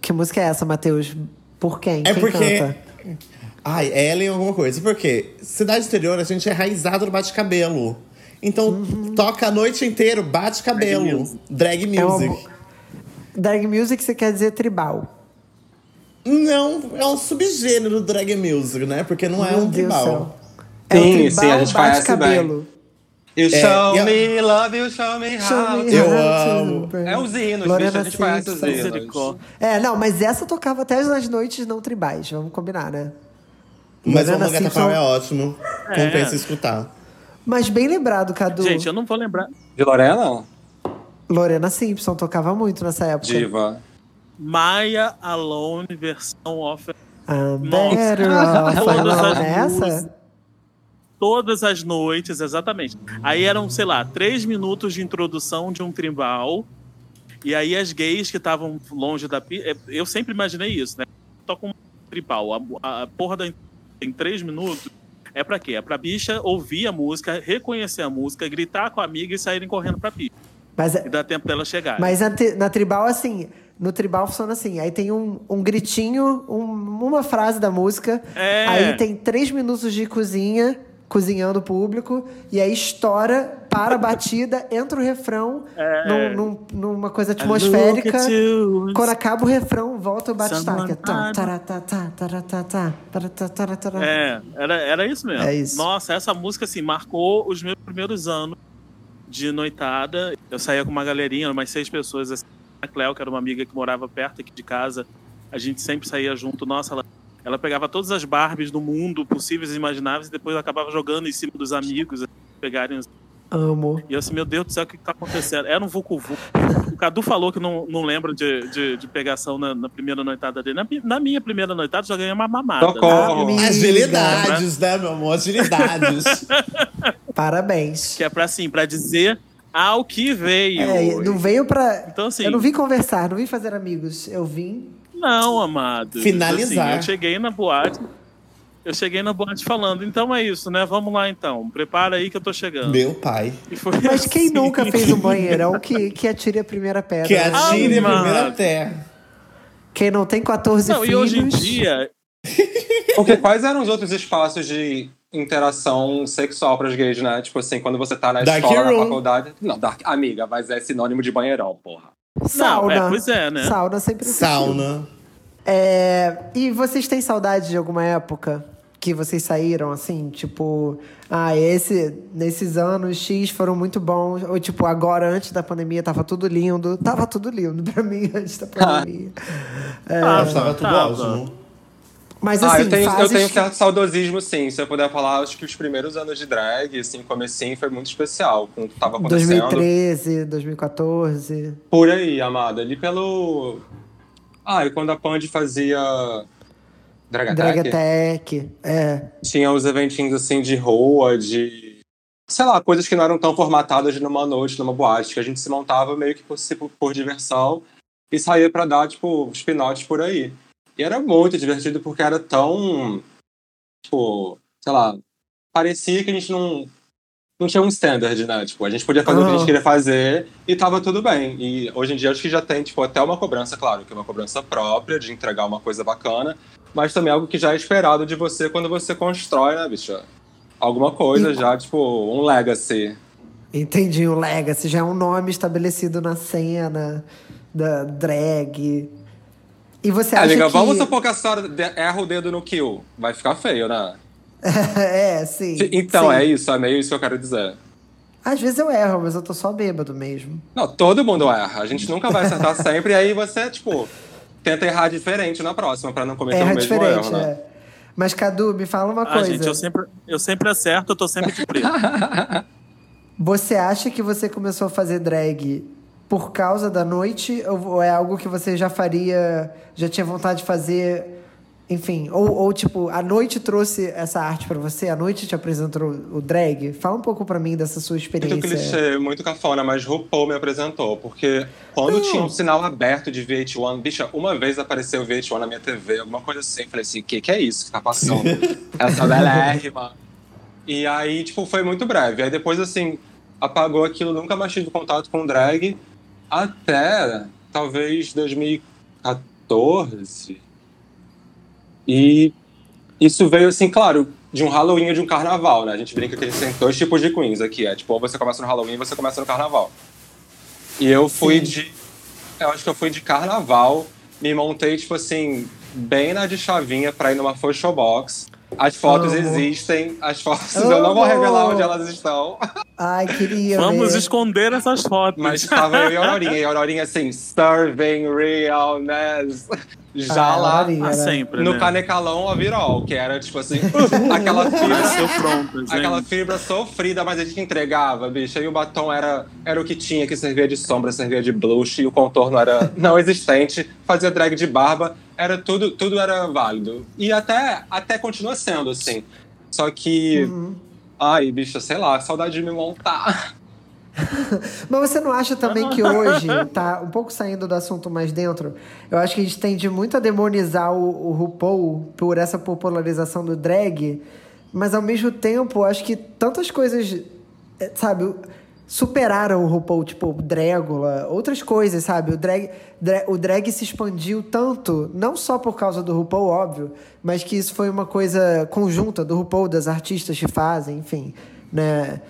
Que música é essa, Matheus? Por quem? É quem porque. canta? Ai, Ellen alguma coisa. Por quê? Cidade interior, a gente é raizado no bate-cabelo. Então, Uhum. toca a noite inteira, bate-cabelo. music. Drag É music. uma- Drag music você quer dizer tribal. Não, é um subgênero do drag music, né? Porque não é Meu um Deus tribal. céu. É Sim, o tribal sim, a gente conhece bate-cabelo. You É, show e a- me love, you show me Show how. me Eu amo. É os hinos, Lorena bicho, a gente conhece os hinos. É, não, mas essa tocava até nas noites não tribais, vamos combinar, né? Mas o Lorena Manga Simpson- Tapau é ótimo. É. Compensa escutar. Mas bem lembrado, Cadu. Gente, eu não vou lembrar. De Lorena? Lorena Simpson tocava muito nessa época. Diva. Maya Alone, versão off. Nossa. off Todas as É essa? Todas as noites, exatamente. Aí eram, sei lá, três minutos de introdução de um tribal. E aí as gays que estavam longe da pista. Eu sempre imaginei isso, né? Toca um tribal. A, a porra da em três minutos. É pra quê? É pra bicha ouvir a música, reconhecer a música, gritar com a amiga e saírem correndo pra pista. Mas, E dá tempo dela chegar. mas na, na tribal, assim, no tribal funciona assim. Aí tem um, um gritinho, um- uma frase da música. É. Aí tem três minutos de cozinha, cozinhando o público. E aí estoura, para a batida, entra o refrão É. num- num- numa coisa atmosférica. Quando acaba o refrão, volta o batistaca. Tá, taratata, taratata. É, era, era isso mesmo. É isso. Nossa, essa música, assim, marcou os meus primeiros anos de noitada. Eu saía com uma galerinha, umas seis pessoas, assim. A Cleo, que era uma amiga que morava perto aqui de casa, a gente sempre saía junto. Nossa, ela, ela pegava todas as Barbies do mundo, possíveis e imagináveis, e depois acabava jogando em cima dos amigos, assim, pegarem os Amo. e eu assim, meu Deus do céu, o que tá acontecendo? Era um Vucu Vucu. O Cadu falou que não, não lembra de, de, de pegação na, na primeira noitada dele. Na, na minha primeira noitada, eu já ganhei uma mamada. né? Socorro. Amiga. Agilidades, né, meu amor? Agilidades. Parabéns. Que é pra, assim, pra dizer ao que veio. É, não veio pra. Então, assim- Eu não vim conversar, não vim fazer amigos. Eu vim. Não, amado. Finalizar. Assim, eu cheguei na boate. Eu cheguei na boate falando, então é isso, né? Vamos lá então. Prepara aí que eu tô chegando. meu pai. E foi Mas quem assim. nunca fez um banheirão que, que atire a primeira pedra? Que atire a Amado. primeira terra. Quem não tem 14 Não, e filhos. hoje em dia, Porque quais eram os outros espaços de interação sexual pras gays, né? Tipo assim, quando você tá na Dark escola, na room. faculdade. Não, dark, amiga, mas é sinônimo de banheirão, porra. Sauna. Não, é, pois é, né? Sauna sempre existiu. Sauna. É, e vocês têm saudade de alguma época que vocês saíram, assim? Tipo, ah, esse, nesses anos X foram muito bons. Ou tipo, agora, antes da pandemia, tava tudo lindo. Tava tudo lindo pra mim antes da pandemia. É, Ah, Estava tudo tava. ótimo. Mas ah, assim, eu tenho, eu fases tenho um que- certo saudosismo, sim. Se eu puder falar, acho que os primeiros anos de drag, assim, comecinho foi muito especial. Com o que tava acontecendo. 2013, 2014. Por aí, amada. Ali pelo. Ah, e quando a Pandy fazia. Drag Attack. É. tinha os eventinhos assim de rua, de. Sei lá, coisas que não eram tão formatadas numa noite, numa boate, que a gente se montava meio que por, por, diversão e saía pra dar, tipo, pinotes por aí. E era muito divertido porque era tão. Tipo, sei lá, parecia que a gente não. Não tinha um standard, né? Tipo, a gente podia fazer o que a Ah. gente queria fazer e tava tudo bem. E hoje em dia acho que já tem, tipo, até uma cobrança, claro, que é uma cobrança própria de entregar uma coisa bacana, mas também algo que já é esperado de você quando você constrói, né, bicha? Alguma coisa já, tipo, um legacy. Entendi, o Legacy já é um nome estabelecido na cena da drag. E você É, acha amiga, que... vamos supor que a senhora de- erra o dedo no kill. Vai ficar feio, né? é, sim. Então, sim. é isso, é meio isso que eu quero dizer. Às vezes eu erro, mas eu tô só bêbado mesmo. Não, todo mundo erra. A gente nunca vai acertar sempre, e aí você, tipo, tenta errar diferente na próxima, pra não cometer o Erra mesmo diferente, erro, né? é. Mas, Cadu, me fala uma Ah, coisa. gente, eu sempre, eu sempre acerto, eu tô sempre de preto. Você acha que você começou a fazer drag por causa da noite? Ou é algo que você já faria, já tinha vontade de fazer? Enfim, ou, ou tipo, a noite trouxe essa arte pra você? A noite te apresentou o drag? Fala um pouco pra mim dessa sua Muito experiência. clichê, muito cafona, mas RuPaul me apresentou, porque quando Não. tinha um sinal aberto de VH1, bicha, uma vez apareceu VH1 na minha TV, alguma coisa assim, falei assim, o que, que é isso que tá passando? Essa belérrima. E aí, tipo, foi muito breve. Aí depois, assim, apagou aquilo, nunca mais tive contato com drag, até talvez 2014. E isso veio, assim, claro, de um Halloween e de um carnaval, né? A gente brinca que a gente tem dois tipos de queens aqui. É tipo, ou você começa no Halloween ou você começa no carnaval. E eu fui Sim. de. Eu acho que eu fui de carnaval. Me montei, tipo assim, bem na de chavinha pra ir numa photo box. As fotos Amo. existem, as fotos eu não vou revelar onde elas estão. Ai, queria Vamos ver. esconder essas fotos. Mas estava eu e a Aurorinha. E a Aurorinha assim, serving realness. Já Ah, lá Aurorinha, Ah, né? sempre, no né? canecalão overall, que era tipo assim, aquela fibra. Gente. Aquela fibra sofrida, mas a gente entregava, bicho. Aí o batom era, era o que tinha, que servia de sombra, servia de blush, e o contorno era não existente, fazia drag de barba, era tudo, tudo era válido. E até, até continua sendo, assim. Só que. Uhum. Ai, bicho, sei lá, saudade de me montar. Mas você não acha também que hoje, tá um pouco saindo do assunto mais dentro, eu acho que a gente tende muito a demonizar o, o RuPaul por essa popularização do drag, mas ao mesmo tempo, eu acho que tantas coisas, eh, sabe, superaram o RuPaul, tipo Drégula, outras coisas, sabe? O drag, dra- o drag se expandiu tanto, não só por causa do RuPaul, óbvio, mas que isso foi uma coisa conjunta do RuPaul, das artistas que fazem, enfim, né?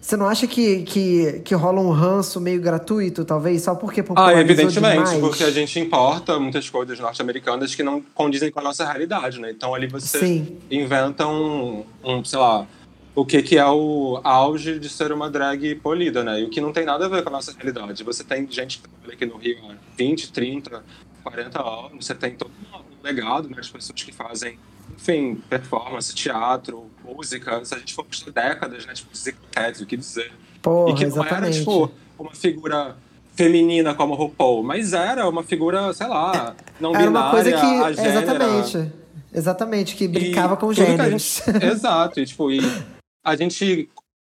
Você não acha que, que, que rola um ranço meio gratuito, talvez, só porque Ah, popularizou evidentemente, demais? porque a gente importa muitas coisas norte-americanas que não condizem com a nossa realidade, né? Então ali você Sim. inventa um, um, sei lá, o que, que é o auge de ser uma drag polida, né? E o que não tem nada a ver com a nossa realidade. Você tem gente que trabalha aqui no Rio há 20, 30, 40 anos, você tem todo um legado, né? As pessoas que fazem, enfim, performance, teatro, música. Se a gente for por décadas, né? Tipo, Cat, o que dizer. Porra, e que não era, exatamente. tipo, uma figura feminina como a RuPaul, mas era uma figura, sei lá, não Era binária, uma coisa que. Exatamente. Exatamente, que brincava com gêneros. gente- Exato, e, tipo, e a gente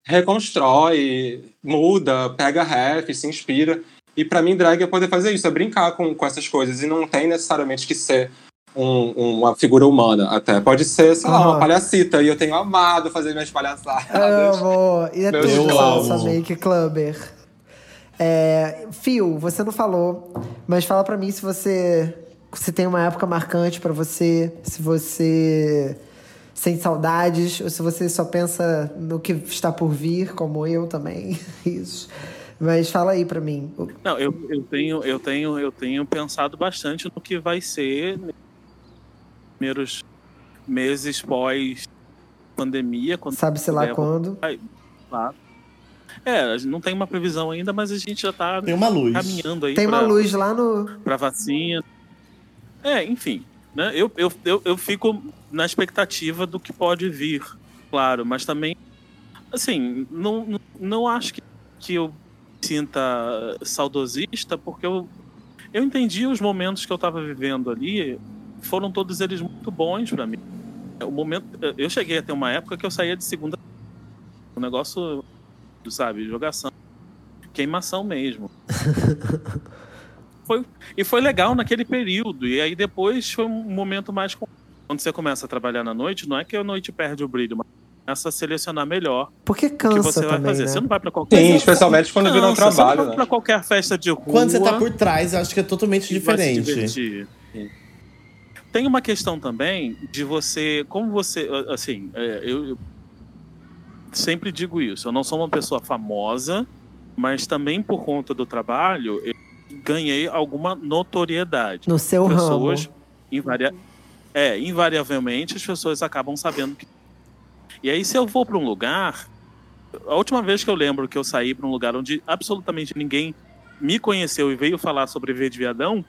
reconstrói, muda, pega ref, se inspira. E pra mim, drag é poder fazer isso, é brincar com, com essas coisas. E não tem necessariamente que ser um- uma figura humana, até. Pode ser, sei lá, uma palhacita. E eu tenho amado fazer minhas palhaçadas. Amo! E é tudo amo. make clubber. É, Phil, você não falou, mas fala pra mim se você se tem uma época marcante pra você, se você sente saudades ou se você só pensa no que está por vir, como eu também. Isso. Mas fala aí pra mim. Não, eu, eu tenho, eu tenho, eu tenho pensado bastante no que vai ser nos primeiros meses pós pandemia, quando Sabe-se lá quando. lá. É, a gente não tem uma previsão ainda, mas a gente já tá Tem uma luz. caminhando aí Tem uma pra- luz lá no. pra vacina. É, enfim, né? Eu, eu, eu, eu fico na expectativa do que pode vir, claro, mas também, assim, não, não, acho que, que eu me sinta saudosista, porque eu, eu entendi os momentos que eu estava vivendo ali, foram todos eles muito bons para mim. O momento, eu cheguei a ter uma época que eu saía de segunda, um negócio, sabe, jogação, queimação mesmo. foi, e foi legal naquele período. E aí depois foi um momento mais. com- Quando você começa a trabalhar na noite, não é que a noite perde o brilho, mas começa a selecionar melhor Porque o que cansa você vai também, fazer. né? Você não vai pra qualquer. Sim, especialmente quando vira um Cansa, Você não trabalho, vai né? pra qualquer festa de rua. Quando você tá por trás, eu acho que é totalmente diferente. Tem uma questão também de você, como você, assim, é, eu, eu sempre digo isso. Eu não sou uma pessoa famosa, mas também por conta do trabalho eu ganhei alguma notoriedade. No seu pessoas ramo. invaria... é, invariavelmente as pessoas acabam sabendo que e aí se eu vou para um lugar a última vez que eu lembro que eu saí para um lugar onde absolutamente ninguém me conheceu e veio falar sobre V de Viadão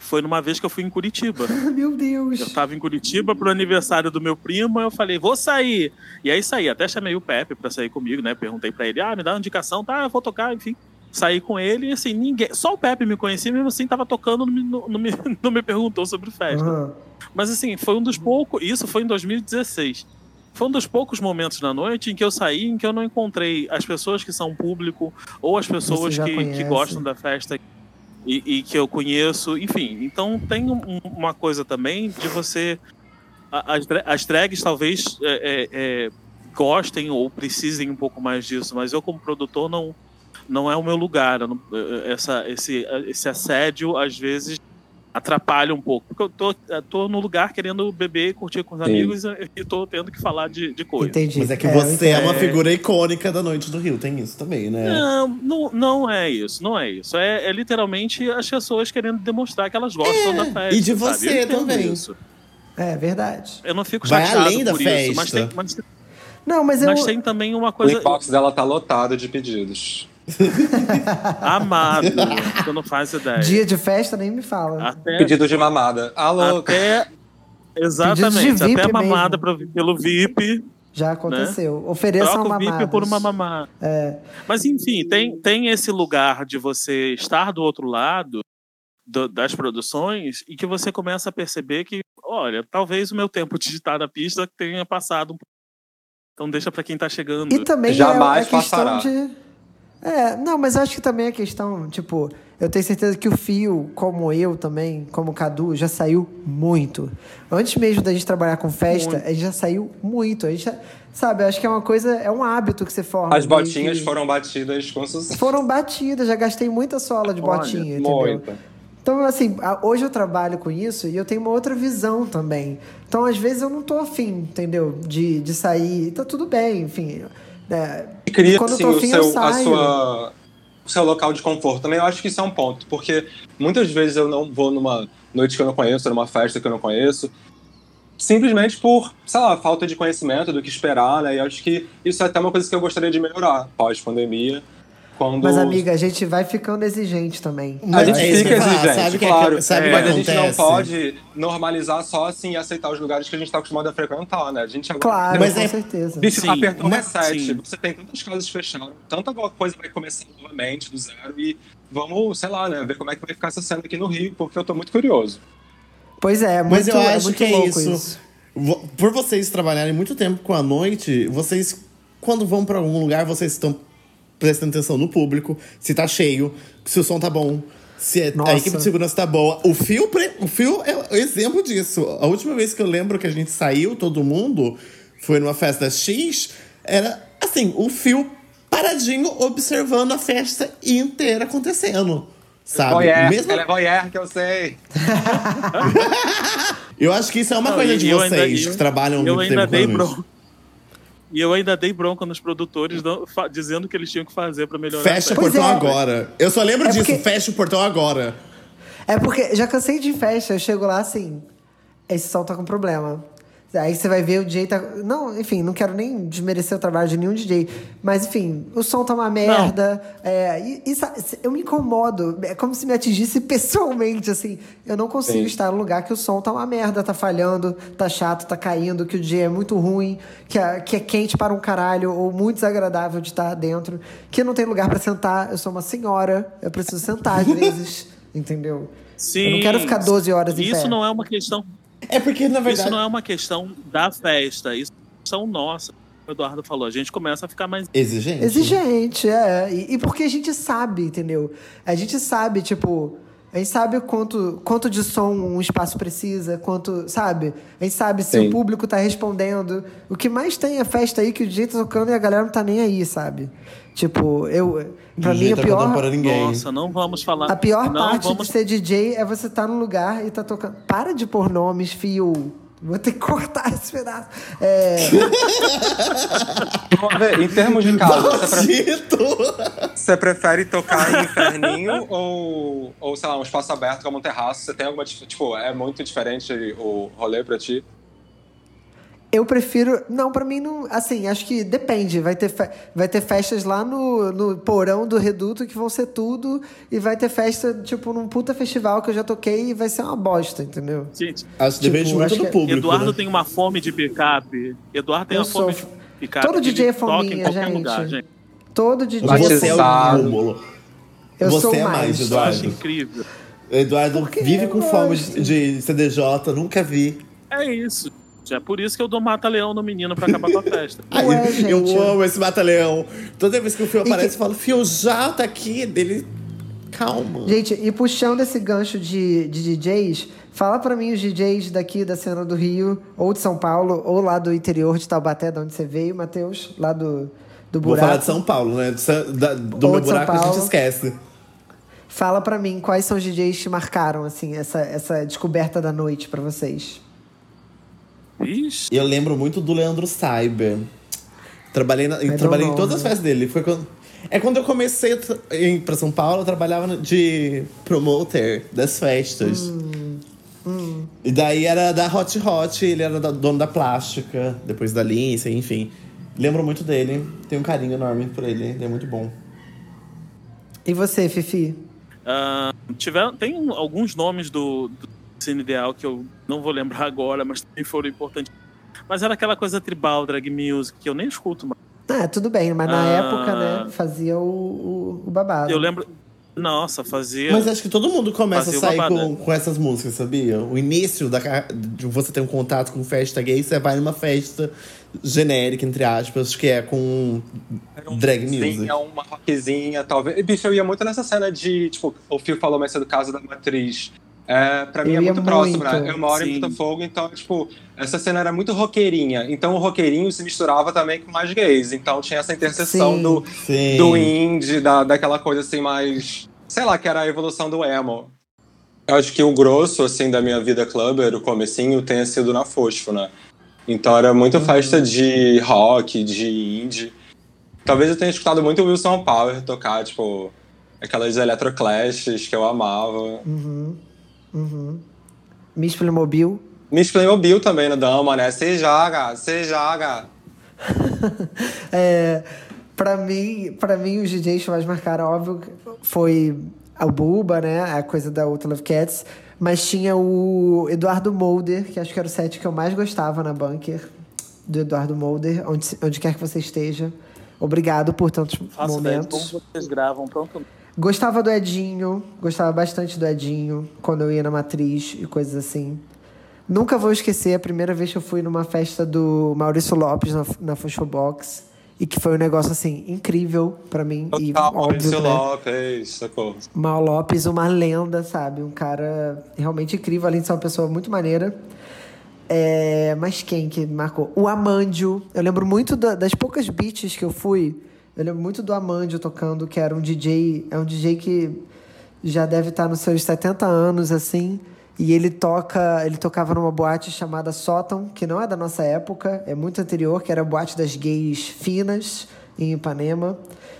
foi numa vez que eu fui em Curitiba. Meu Deus. Eu tava em Curitiba pro aniversário do meu primo, eu falei, vou sair. E aí saí, até chamei o Pepe pra sair comigo, né? Perguntei pra ele, ah, me dá uma indicação, tá, eu vou tocar, enfim. Saí com ele e assim, ninguém. Só o Pepe me conhecia, mesmo assim, tava tocando, não me, não, me, não me perguntou sobre festa. Aham. Mas assim, foi um dos poucos. Isso foi em 2016. Foi um dos poucos momentos na noite em que eu saí, em que eu não encontrei as pessoas que são público ou as pessoas que, que gostam da festa e, e que eu conheço. Enfim, então tem um- uma coisa também de você. As, as drags talvez é, é, é, gostem ou precisem um pouco mais disso, mas eu, como produtor, não, não é o meu lugar. Não- essa, esse, esse assédio, às vezes, atrapalha um pouco. Porque eu tô, eu tô no lugar querendo beber, curtir com os Sim. amigos e tô tendo que falar de, de coisa. Entendi. Mas é que eu você é uma figura icônica da noite do Rio, tem isso também, né? Não, não, não é isso, não é isso. É, é literalmente as pessoas querendo demonstrar que elas gostam da festa. e de você também. Isso. É verdade. Eu não fico Vai chateado além da por isso, mas festa. tem, mas, Não, mas eu. Mas tem também uma O coisa. inbox dela tá lotado de pedidos. Amado. tu não faz ideia. Dia de festa nem me fala. Até, Pedido de mamada. Alô, até Exatamente. de VIP até mamada pelo VIP. Já aconteceu. Ofereçam Troca o. VIP por uma mamada. É. Mas enfim, tem, tem esse lugar de você estar do outro lado do- das produções e que você começa a perceber que, olha, talvez o meu tempo de estar na pista tenha passado um pouco. Então deixa pra quem tá chegando. E também Jamais é a questão passará. de. É, não, mas acho que também é questão, tipo, eu tenho certeza que o Fio, como eu também, como o Cadu, já saiu muito. Antes mesmo da gente trabalhar com festa, Muito. a gente já saiu muito. A gente já, sabe, acho que é uma coisa, é um hábito que você forma. as botinhas que- foram batidas com sucesso. Foram batidas, já gastei muita sola de Olha, botinha, entendeu? Muita. Então, assim, a- hoje eu trabalho com isso e eu tenho uma outra visão também. Então, às vezes, eu não tô afim, entendeu? De, de sair. Tá tudo bem, enfim. Né? E cria Quando assim, o, seu, a sua, o seu local de conforto. Também eu acho que isso é um ponto, porque muitas vezes eu não vou numa noite que eu não conheço, numa festa que eu não conheço, simplesmente por, sei lá, falta de conhecimento do que esperar, né? E acho que isso é até uma coisa que eu gostaria de melhorar pós-pandemia. Quando Mas, amiga, a gente vai ficando exigente também. a gente é fica exigente, sabe é claro. que- sabe É, que mas a gente não acontece? pode normalizar só assim e aceitar os lugares que a gente tá acostumado a frequentar, né? A gente agora- Claro, Mas com é- certeza. Bicho, Sim, apertou o mas- reset. sim. Você tem tantas casas fechadas, tanta coisa vai começar novamente do zero e vamos, sei lá, né, ver como é que vai ficar essa cena aqui no Rio, porque eu tô muito curioso. Pois é, Mas muito, eu é acho muito que é louco isso. isso. Por vocês trabalharem muito tempo com a noite, vocês, quando vão pra algum lugar, vocês estão prestando atenção no público, se tá cheio, se o som tá bom, se é- a equipe de segurança tá boa. O fio, pre- o fio é o exemplo disso. A última vez que eu lembro que a gente saiu, todo mundo, foi numa festa X, era assim, o fio paradinho observando a festa inteira acontecendo. Sabe? Voyeur, Mesmo- ela é voyeur, que eu sei. Eu acho que isso é uma Não, coisa de vocês ainda- que eu- trabalham eu muito ainda tempo dei com bronca. E eu ainda dei bronca nos produtores fa- dizendo que eles tinham que fazer pra melhorar. Fecha o portão é. agora. Eu só lembro É disso, porque- fecha o portão agora. É porque já cansei de festa, eu chego lá assim, esse som tá com problema. Aí você vai ver o DJ tá. Não, enfim, não quero nem desmerecer o trabalho de nenhum DJ. Mas, enfim, o som tá uma merda. É, e, e sa- eu me incomodo. É como se me atingisse pessoalmente, assim. Eu não consigo Sim. estar num lugar que o som tá uma merda, tá falhando, tá chato, tá caindo, que o DJ é muito ruim, que é, que é quente para um caralho, ou muito desagradável de estar dentro, que não tem lugar pra sentar. Eu sou uma senhora, eu preciso sentar às vezes, entendeu? Sim. Eu não quero ficar 12 horas em Isso pé. não é uma questão. É porque, na verdade. Isso não é uma questão da festa. Isso é uma questão nossa. O Eduardo falou. A gente começa a ficar mais. Exigente. Exigente, é. E, e porque a gente sabe, entendeu? A gente sabe, tipo. A gente sabe o quanto, quanto de som um espaço precisa, quanto, sabe? A gente sabe se Sim. o público tá respondendo. O que mais tem é festa aí que o DJ tá tocando e a galera não tá nem aí, sabe? Tipo, eu. Pra mim, a tá pior. para ninguém. Nossa, não vamos falar. A pior não, parte vamos de ser DJ é você estar num lugar e tá tocando. Para de pôr nomes, fio. Vou ter que cortar esse pedaço. É. Vamos ver, em termos de casa, você, pre- Maldito! você prefere tocar em inferninho ou, ou, sei lá, um espaço aberto como um terraço? Você tem alguma. Tipo, é muito diferente o rolê pra ti? Eu prefiro. Não, pra mim não. Assim, acho que depende. Vai ter, fe- vai ter festas lá no, no porão do reduto que vão ser tudo. E vai ter festa, tipo, num puta festival que eu já toquei e vai ser uma bosta, entendeu? Gente, Acho que Tipo, depende muito acho do que público. Eduardo né? tem uma fome de picape. Eduardo tem Eu uma fome sou- de picape. Todo DJ é fominha, gente. lugar, gente. Todo DJ. Você ser é o cúmulo. Eu Você sou é mais. mais, Eu acho Eduardo. incrível. Eduardo vive eu com fome de, de CDJ, nunca vi. É isso. É por isso que eu dou mata-leão no menino pra acabar com a festa. Ué, eu amo esse mata-leão. Toda vez que o Fio aparece, que- eu falo, Fio, já tá aqui. Dele, calma. Gente, e puxando esse gancho de, de DJs, fala pra mim os DJs daqui da cena do Rio, ou de São Paulo, ou lá do interior de Taubaté, de onde você veio, Matheus, lá do, do Vou buraco. falar de São Paulo, né? Sa- da- do meu buraco a gente Paulo. esquece. Fala pra mim quais são os DJs que marcaram, assim, essa, essa descoberta da noite pra vocês. Ixi. Eu lembro muito do Leandro Cyber. Trabalhei, na- Leandro trabalhei em todas as né? festas dele. Foi quando, é quando eu comecei ir pra São Paulo, eu trabalhava de promoter das festas. Hum, E daí era da Hot Hot, ele era da- dono da plástica, depois da Lindsay, enfim. Lembro muito dele. Tenho um carinho enorme por ele. Ele é muito bom. E você, Fifi? Tiveram, tem alguns nomes do, do Cine Ideal que eu não vou lembrar agora, mas também foram importantes. Mas era aquela coisa tribal, drag music, que eu nem escuto mais. Ah, tudo bem, mas na Ah. época, né, fazia o, o, o babado. Eu lembro. Nossa, fazia. Mas acho que todo mundo começa Fazia a sair com, com essas músicas, sabia? O início da, de você ter um contato com festa gay, você vai numa festa genérica, entre aspas, que é com drag music. Sim, é uma rockzinha, talvez. E, bicho, eu ia muito nessa cena de, tipo, o Fio falou mais cedo do caso da matriz. É, pra mim Eu é muito próximo, muito, né? Eu moro sim. em Botafogo, então, tipo, essa cena era muito roqueirinha. Então o roqueirinho se misturava também com mais gays. Então tinha essa interseção Sim. do, Sim. do indie, da, daquela coisa assim mais. Sei lá, que era a evolução do emo. Eu acho que o grosso, assim, da minha vida clubber, o comecinho, tenha sido na Fosfo, né? Então era muito Uhum. festa de rock, de indie. Talvez eu tenha escutado muito o Wilson Power tocar, tipo, aquelas electroclashes que eu amava. Uhum. Uhum. Miss Playmobil. Miss Playmobil também no Dama, né? Você joga, você joga. É, pra mim, para mim, os DJs que mais marcaram, óbvio, foi o Buba, né? A coisa da Ultra Love Cats. Mas tinha o Eduardo Molder, que acho que era o set que eu mais gostava na Bunker. Do Eduardo Molder, onde, onde quer que você esteja. Obrigado por tantos de momentos. como vocês gravam tanto. Gostava do Edinho, gostava bastante do Edinho, quando eu ia na Matriz e coisas assim. Nunca vou esquecer a primeira vez que eu fui numa festa do Maurício Lopes na, na Box. E que foi um negócio, assim, incrível pra mim. E Total, óbvio, Maurício né? Lopes, socorro. Mal Lopes, uma lenda, sabe? Um cara realmente incrível, além de ser uma pessoa muito maneira. É, mas quem que marcou? O Amandio. Eu lembro muito da- das poucas beats que eu fui. Eu lembro muito do Amandio tocando, que era um DJ. É um DJ que já deve estar nos seus 70 anos, assim. E ele toca. Ele tocava numa boate chamada Sótão, que não é da nossa época, é muito anterior, que era a boate das gays finas em Ipanema.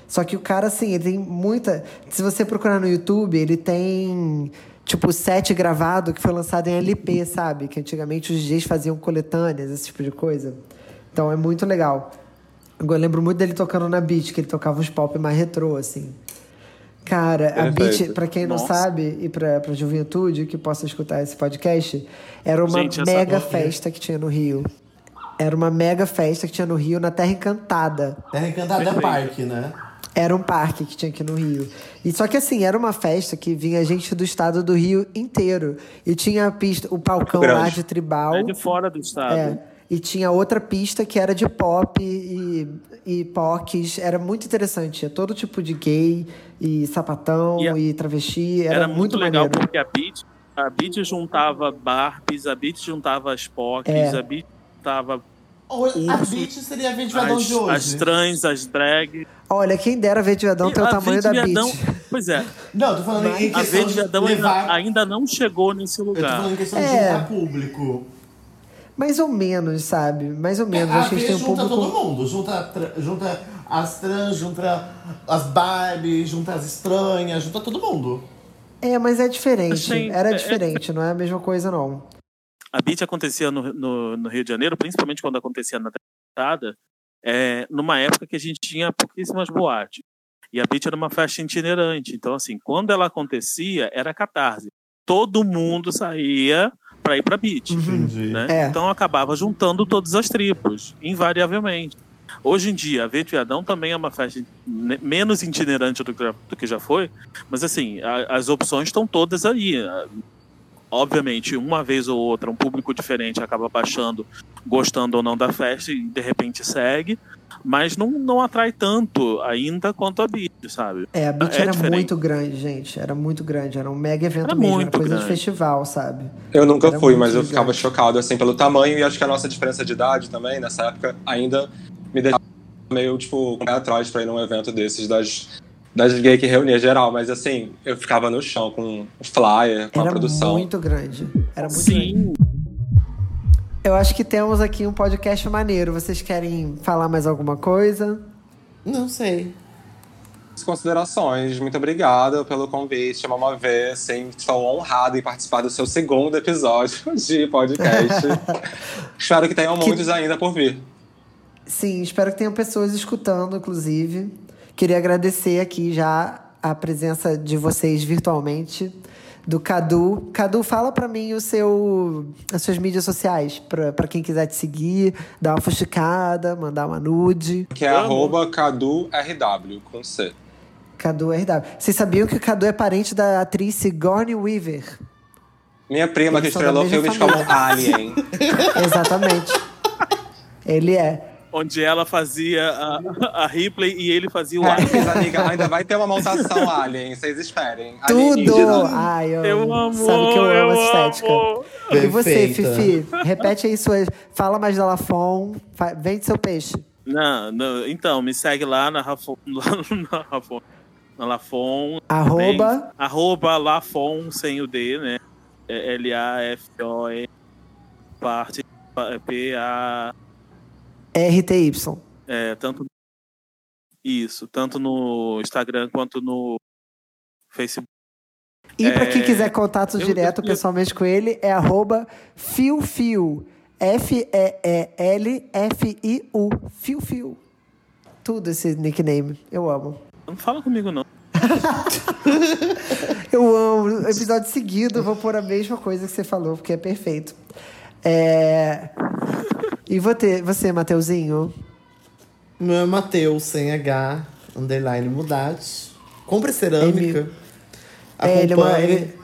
Só que o cara, assim, ele tem muita. Se você procurar no YouTube, ele tem tipo set gravado que foi lançado em LP, sabe? Que antigamente os DJs faziam coletâneas, esse tipo de coisa. Então é muito legal. Eu lembro muito dele tocando na beat, que ele tocava uns pop mais retrô, assim. Cara, a beat, pra quem não Nossa. sabe, e pra, pra juventude que possa escutar esse podcast, era uma Gente, mega festa que tinha no Rio. Era uma mega festa que tinha no Rio, na Terra Encantada. Terra Encantada é Perfeito. parque, né? Era um parque que tinha aqui no Rio. E só que assim, era uma festa que vinha gente do estado do Rio inteiro. E tinha a pista, o palcão Grande. lá de tribal. É de fora do estado. É. E tinha outra pista que era de pop e, e pocs. Era muito interessante. Tinha todo tipo de gay e sapatão E a- e travesti. Era, Era, muito, legal maneiro. porque a Beat, a Beat juntava Barbies, a Beat juntava as Pocs, É. a Beat juntava A beat seria a as, de hoje. as trans, as drag. Olha, quem dera ver de Viadão ter o a tamanho da beat. Pois é, Não, tô falando em a questão Verde de Viadão ainda, levar... ainda não chegou nesse Eu tô lugar. falando em questão É. de juntar público. Mais ou menos, sabe? Mais ou menos. Acho que a gente tem um junta público. todo mundo. Junta, tra- junta as trans, junta as Barbies, junta as estranhas, junta todo mundo. É, mas é diferente. Era é- diferente, não é a mesma coisa, não. A Beat acontecia no, no, no Rio de Janeiro, principalmente quando acontecia na temporada, é, numa época que a gente tinha pouquíssimas boates. E a Beat era uma festa itinerante. Então, assim, quando ela acontecia, era catarse. Todo mundo saía para ir para Beat. Entendi. né? É. Então acabava juntando todas as tribos, invariavelmente. Hoje em dia, a Viadão também é uma festa menos itinerante do que, já- do que já foi, mas assim, a- as opções estão todas aí. Obviamente, uma vez ou outra, um público diferente acaba baixando, gostando ou não da festa e de repente segue, mas não, não atrai tanto ainda quanto a Beat, sabe? É, a beat É era diferente. muito grande, gente. Era muito grande. Era um mega evento Era mesmo. muito era coisa de grande. festival, sabe? Eu nunca Era fui, mas eu ficava chocado, assim, pelo tamanho e acho que a nossa diferença de idade também, nessa época, ainda me deixava meio, tipo, com o pé atrás pra ir num evento desses das, das gay que reunia geral, mas assim, eu ficava no chão com o flyer, com a Era produção. muito grande. Era muito grande. Eu acho que temos aqui um podcast maneiro. Vocês querem falar mais alguma coisa? Não sei. As considerações, muito obrigada pelo convite, é uma vez, assim, estou honrado em participar do seu segundo episódio de podcast. Espero que tenham Que- muitos ainda por vir. Sim, espero que tenham pessoas escutando, inclusive. Queria agradecer aqui já a presença de vocês virtualmente do Cadu. Cadu, fala para mim o seu, as suas mídias sociais, para quem quiser te seguir, dar uma fuxicada, mandar uma nude. Que é arroba CaduRW, com C. Cadu RW. Vocês sabiam que o Cadu é parente da atriz Sigourney Weaver? Minha prima Eles que estrelou filmes como família. Alien. Exatamente. Ele é. Onde ela fazia a, a Ripley e ele fazia o É, Alien. amiga, ainda vai ter uma montação Alien, vocês esperem. Tudo! Ai, eu, Eu amo, Sabe que eu amo essa estética. amo. E você. Fifi? Repete aí suas. Fala mais da Lafon. Vende seu peixe. Não, não, então, me segue lá na Rafon. Lá na Rafon. Na Lafon. Arroba. Arroba Lafon sem o D, né? É L-A-F-O-N. Parte. P-A. RTY. É, tanto. Isso, tanto no Instagram quanto no Facebook. E pra quem É, quiser contato eu- direto eu- pessoalmente com ele, é arroba fiofio. F-E-E-L-F-I-U. Fio Fio. Tudo esse nickname. Eu amo. Não fala comigo, não. Eu amo. Episódio seguido, eu vou pôr a mesma coisa que você falou, porque é perfeito. É... E você, você Mateuzinho? Meu é Matheus, sem H, underline mudade. Compre cerâmica. É, ele é uma, Acompanhe. ele,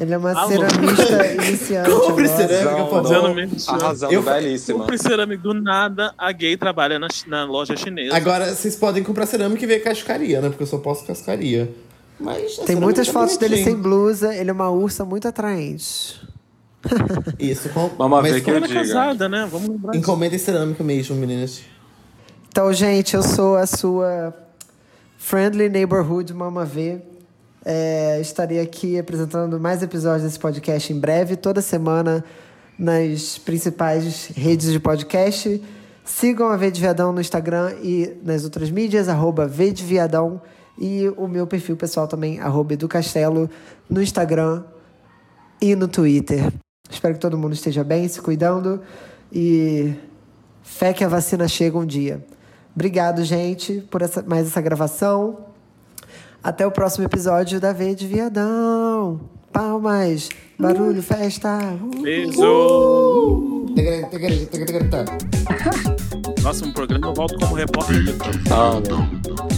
ele é uma Alô? ceramista iniciante. Compre agora. cerâmica, por favor. mesmo. Arrasando, Eu belíssima. Compre cerâmica do nada, a gay trabalha na, na loja chinesa. Agora, vocês podem comprar cerâmica e ver cascaria, né? Porque eu só posso cascaria. Mas a Tem muitas é fotos dele sem blusa. Ele é uma ursa muito atraente. Isso, com... Vamos mas ver que eu é diga. casada, né? Vamos lembrar. disso. Encomendem cerâmica mesmo, meninas. Então, gente, eu sou a sua Friendly Neighborhood Mama V. É, estarei aqui apresentando mais episódios desse podcast em breve, toda semana nas principais redes de podcast. Sigam a V de Viadão no Instagram e nas outras mídias, arroba V de Viadão. E o meu perfil pessoal também, arroba Edu Castelo, no Instagram e no Twitter. Espero que todo mundo esteja bem, se cuidando e fé que a vacina chega um dia. Obrigado, gente, por essa, mais essa gravação. Até o próximo episódio da V de Viadão. Palmas, barulho, festa. Uh! Beijo! Próximo programa eu volto como repórter de campo. Ah.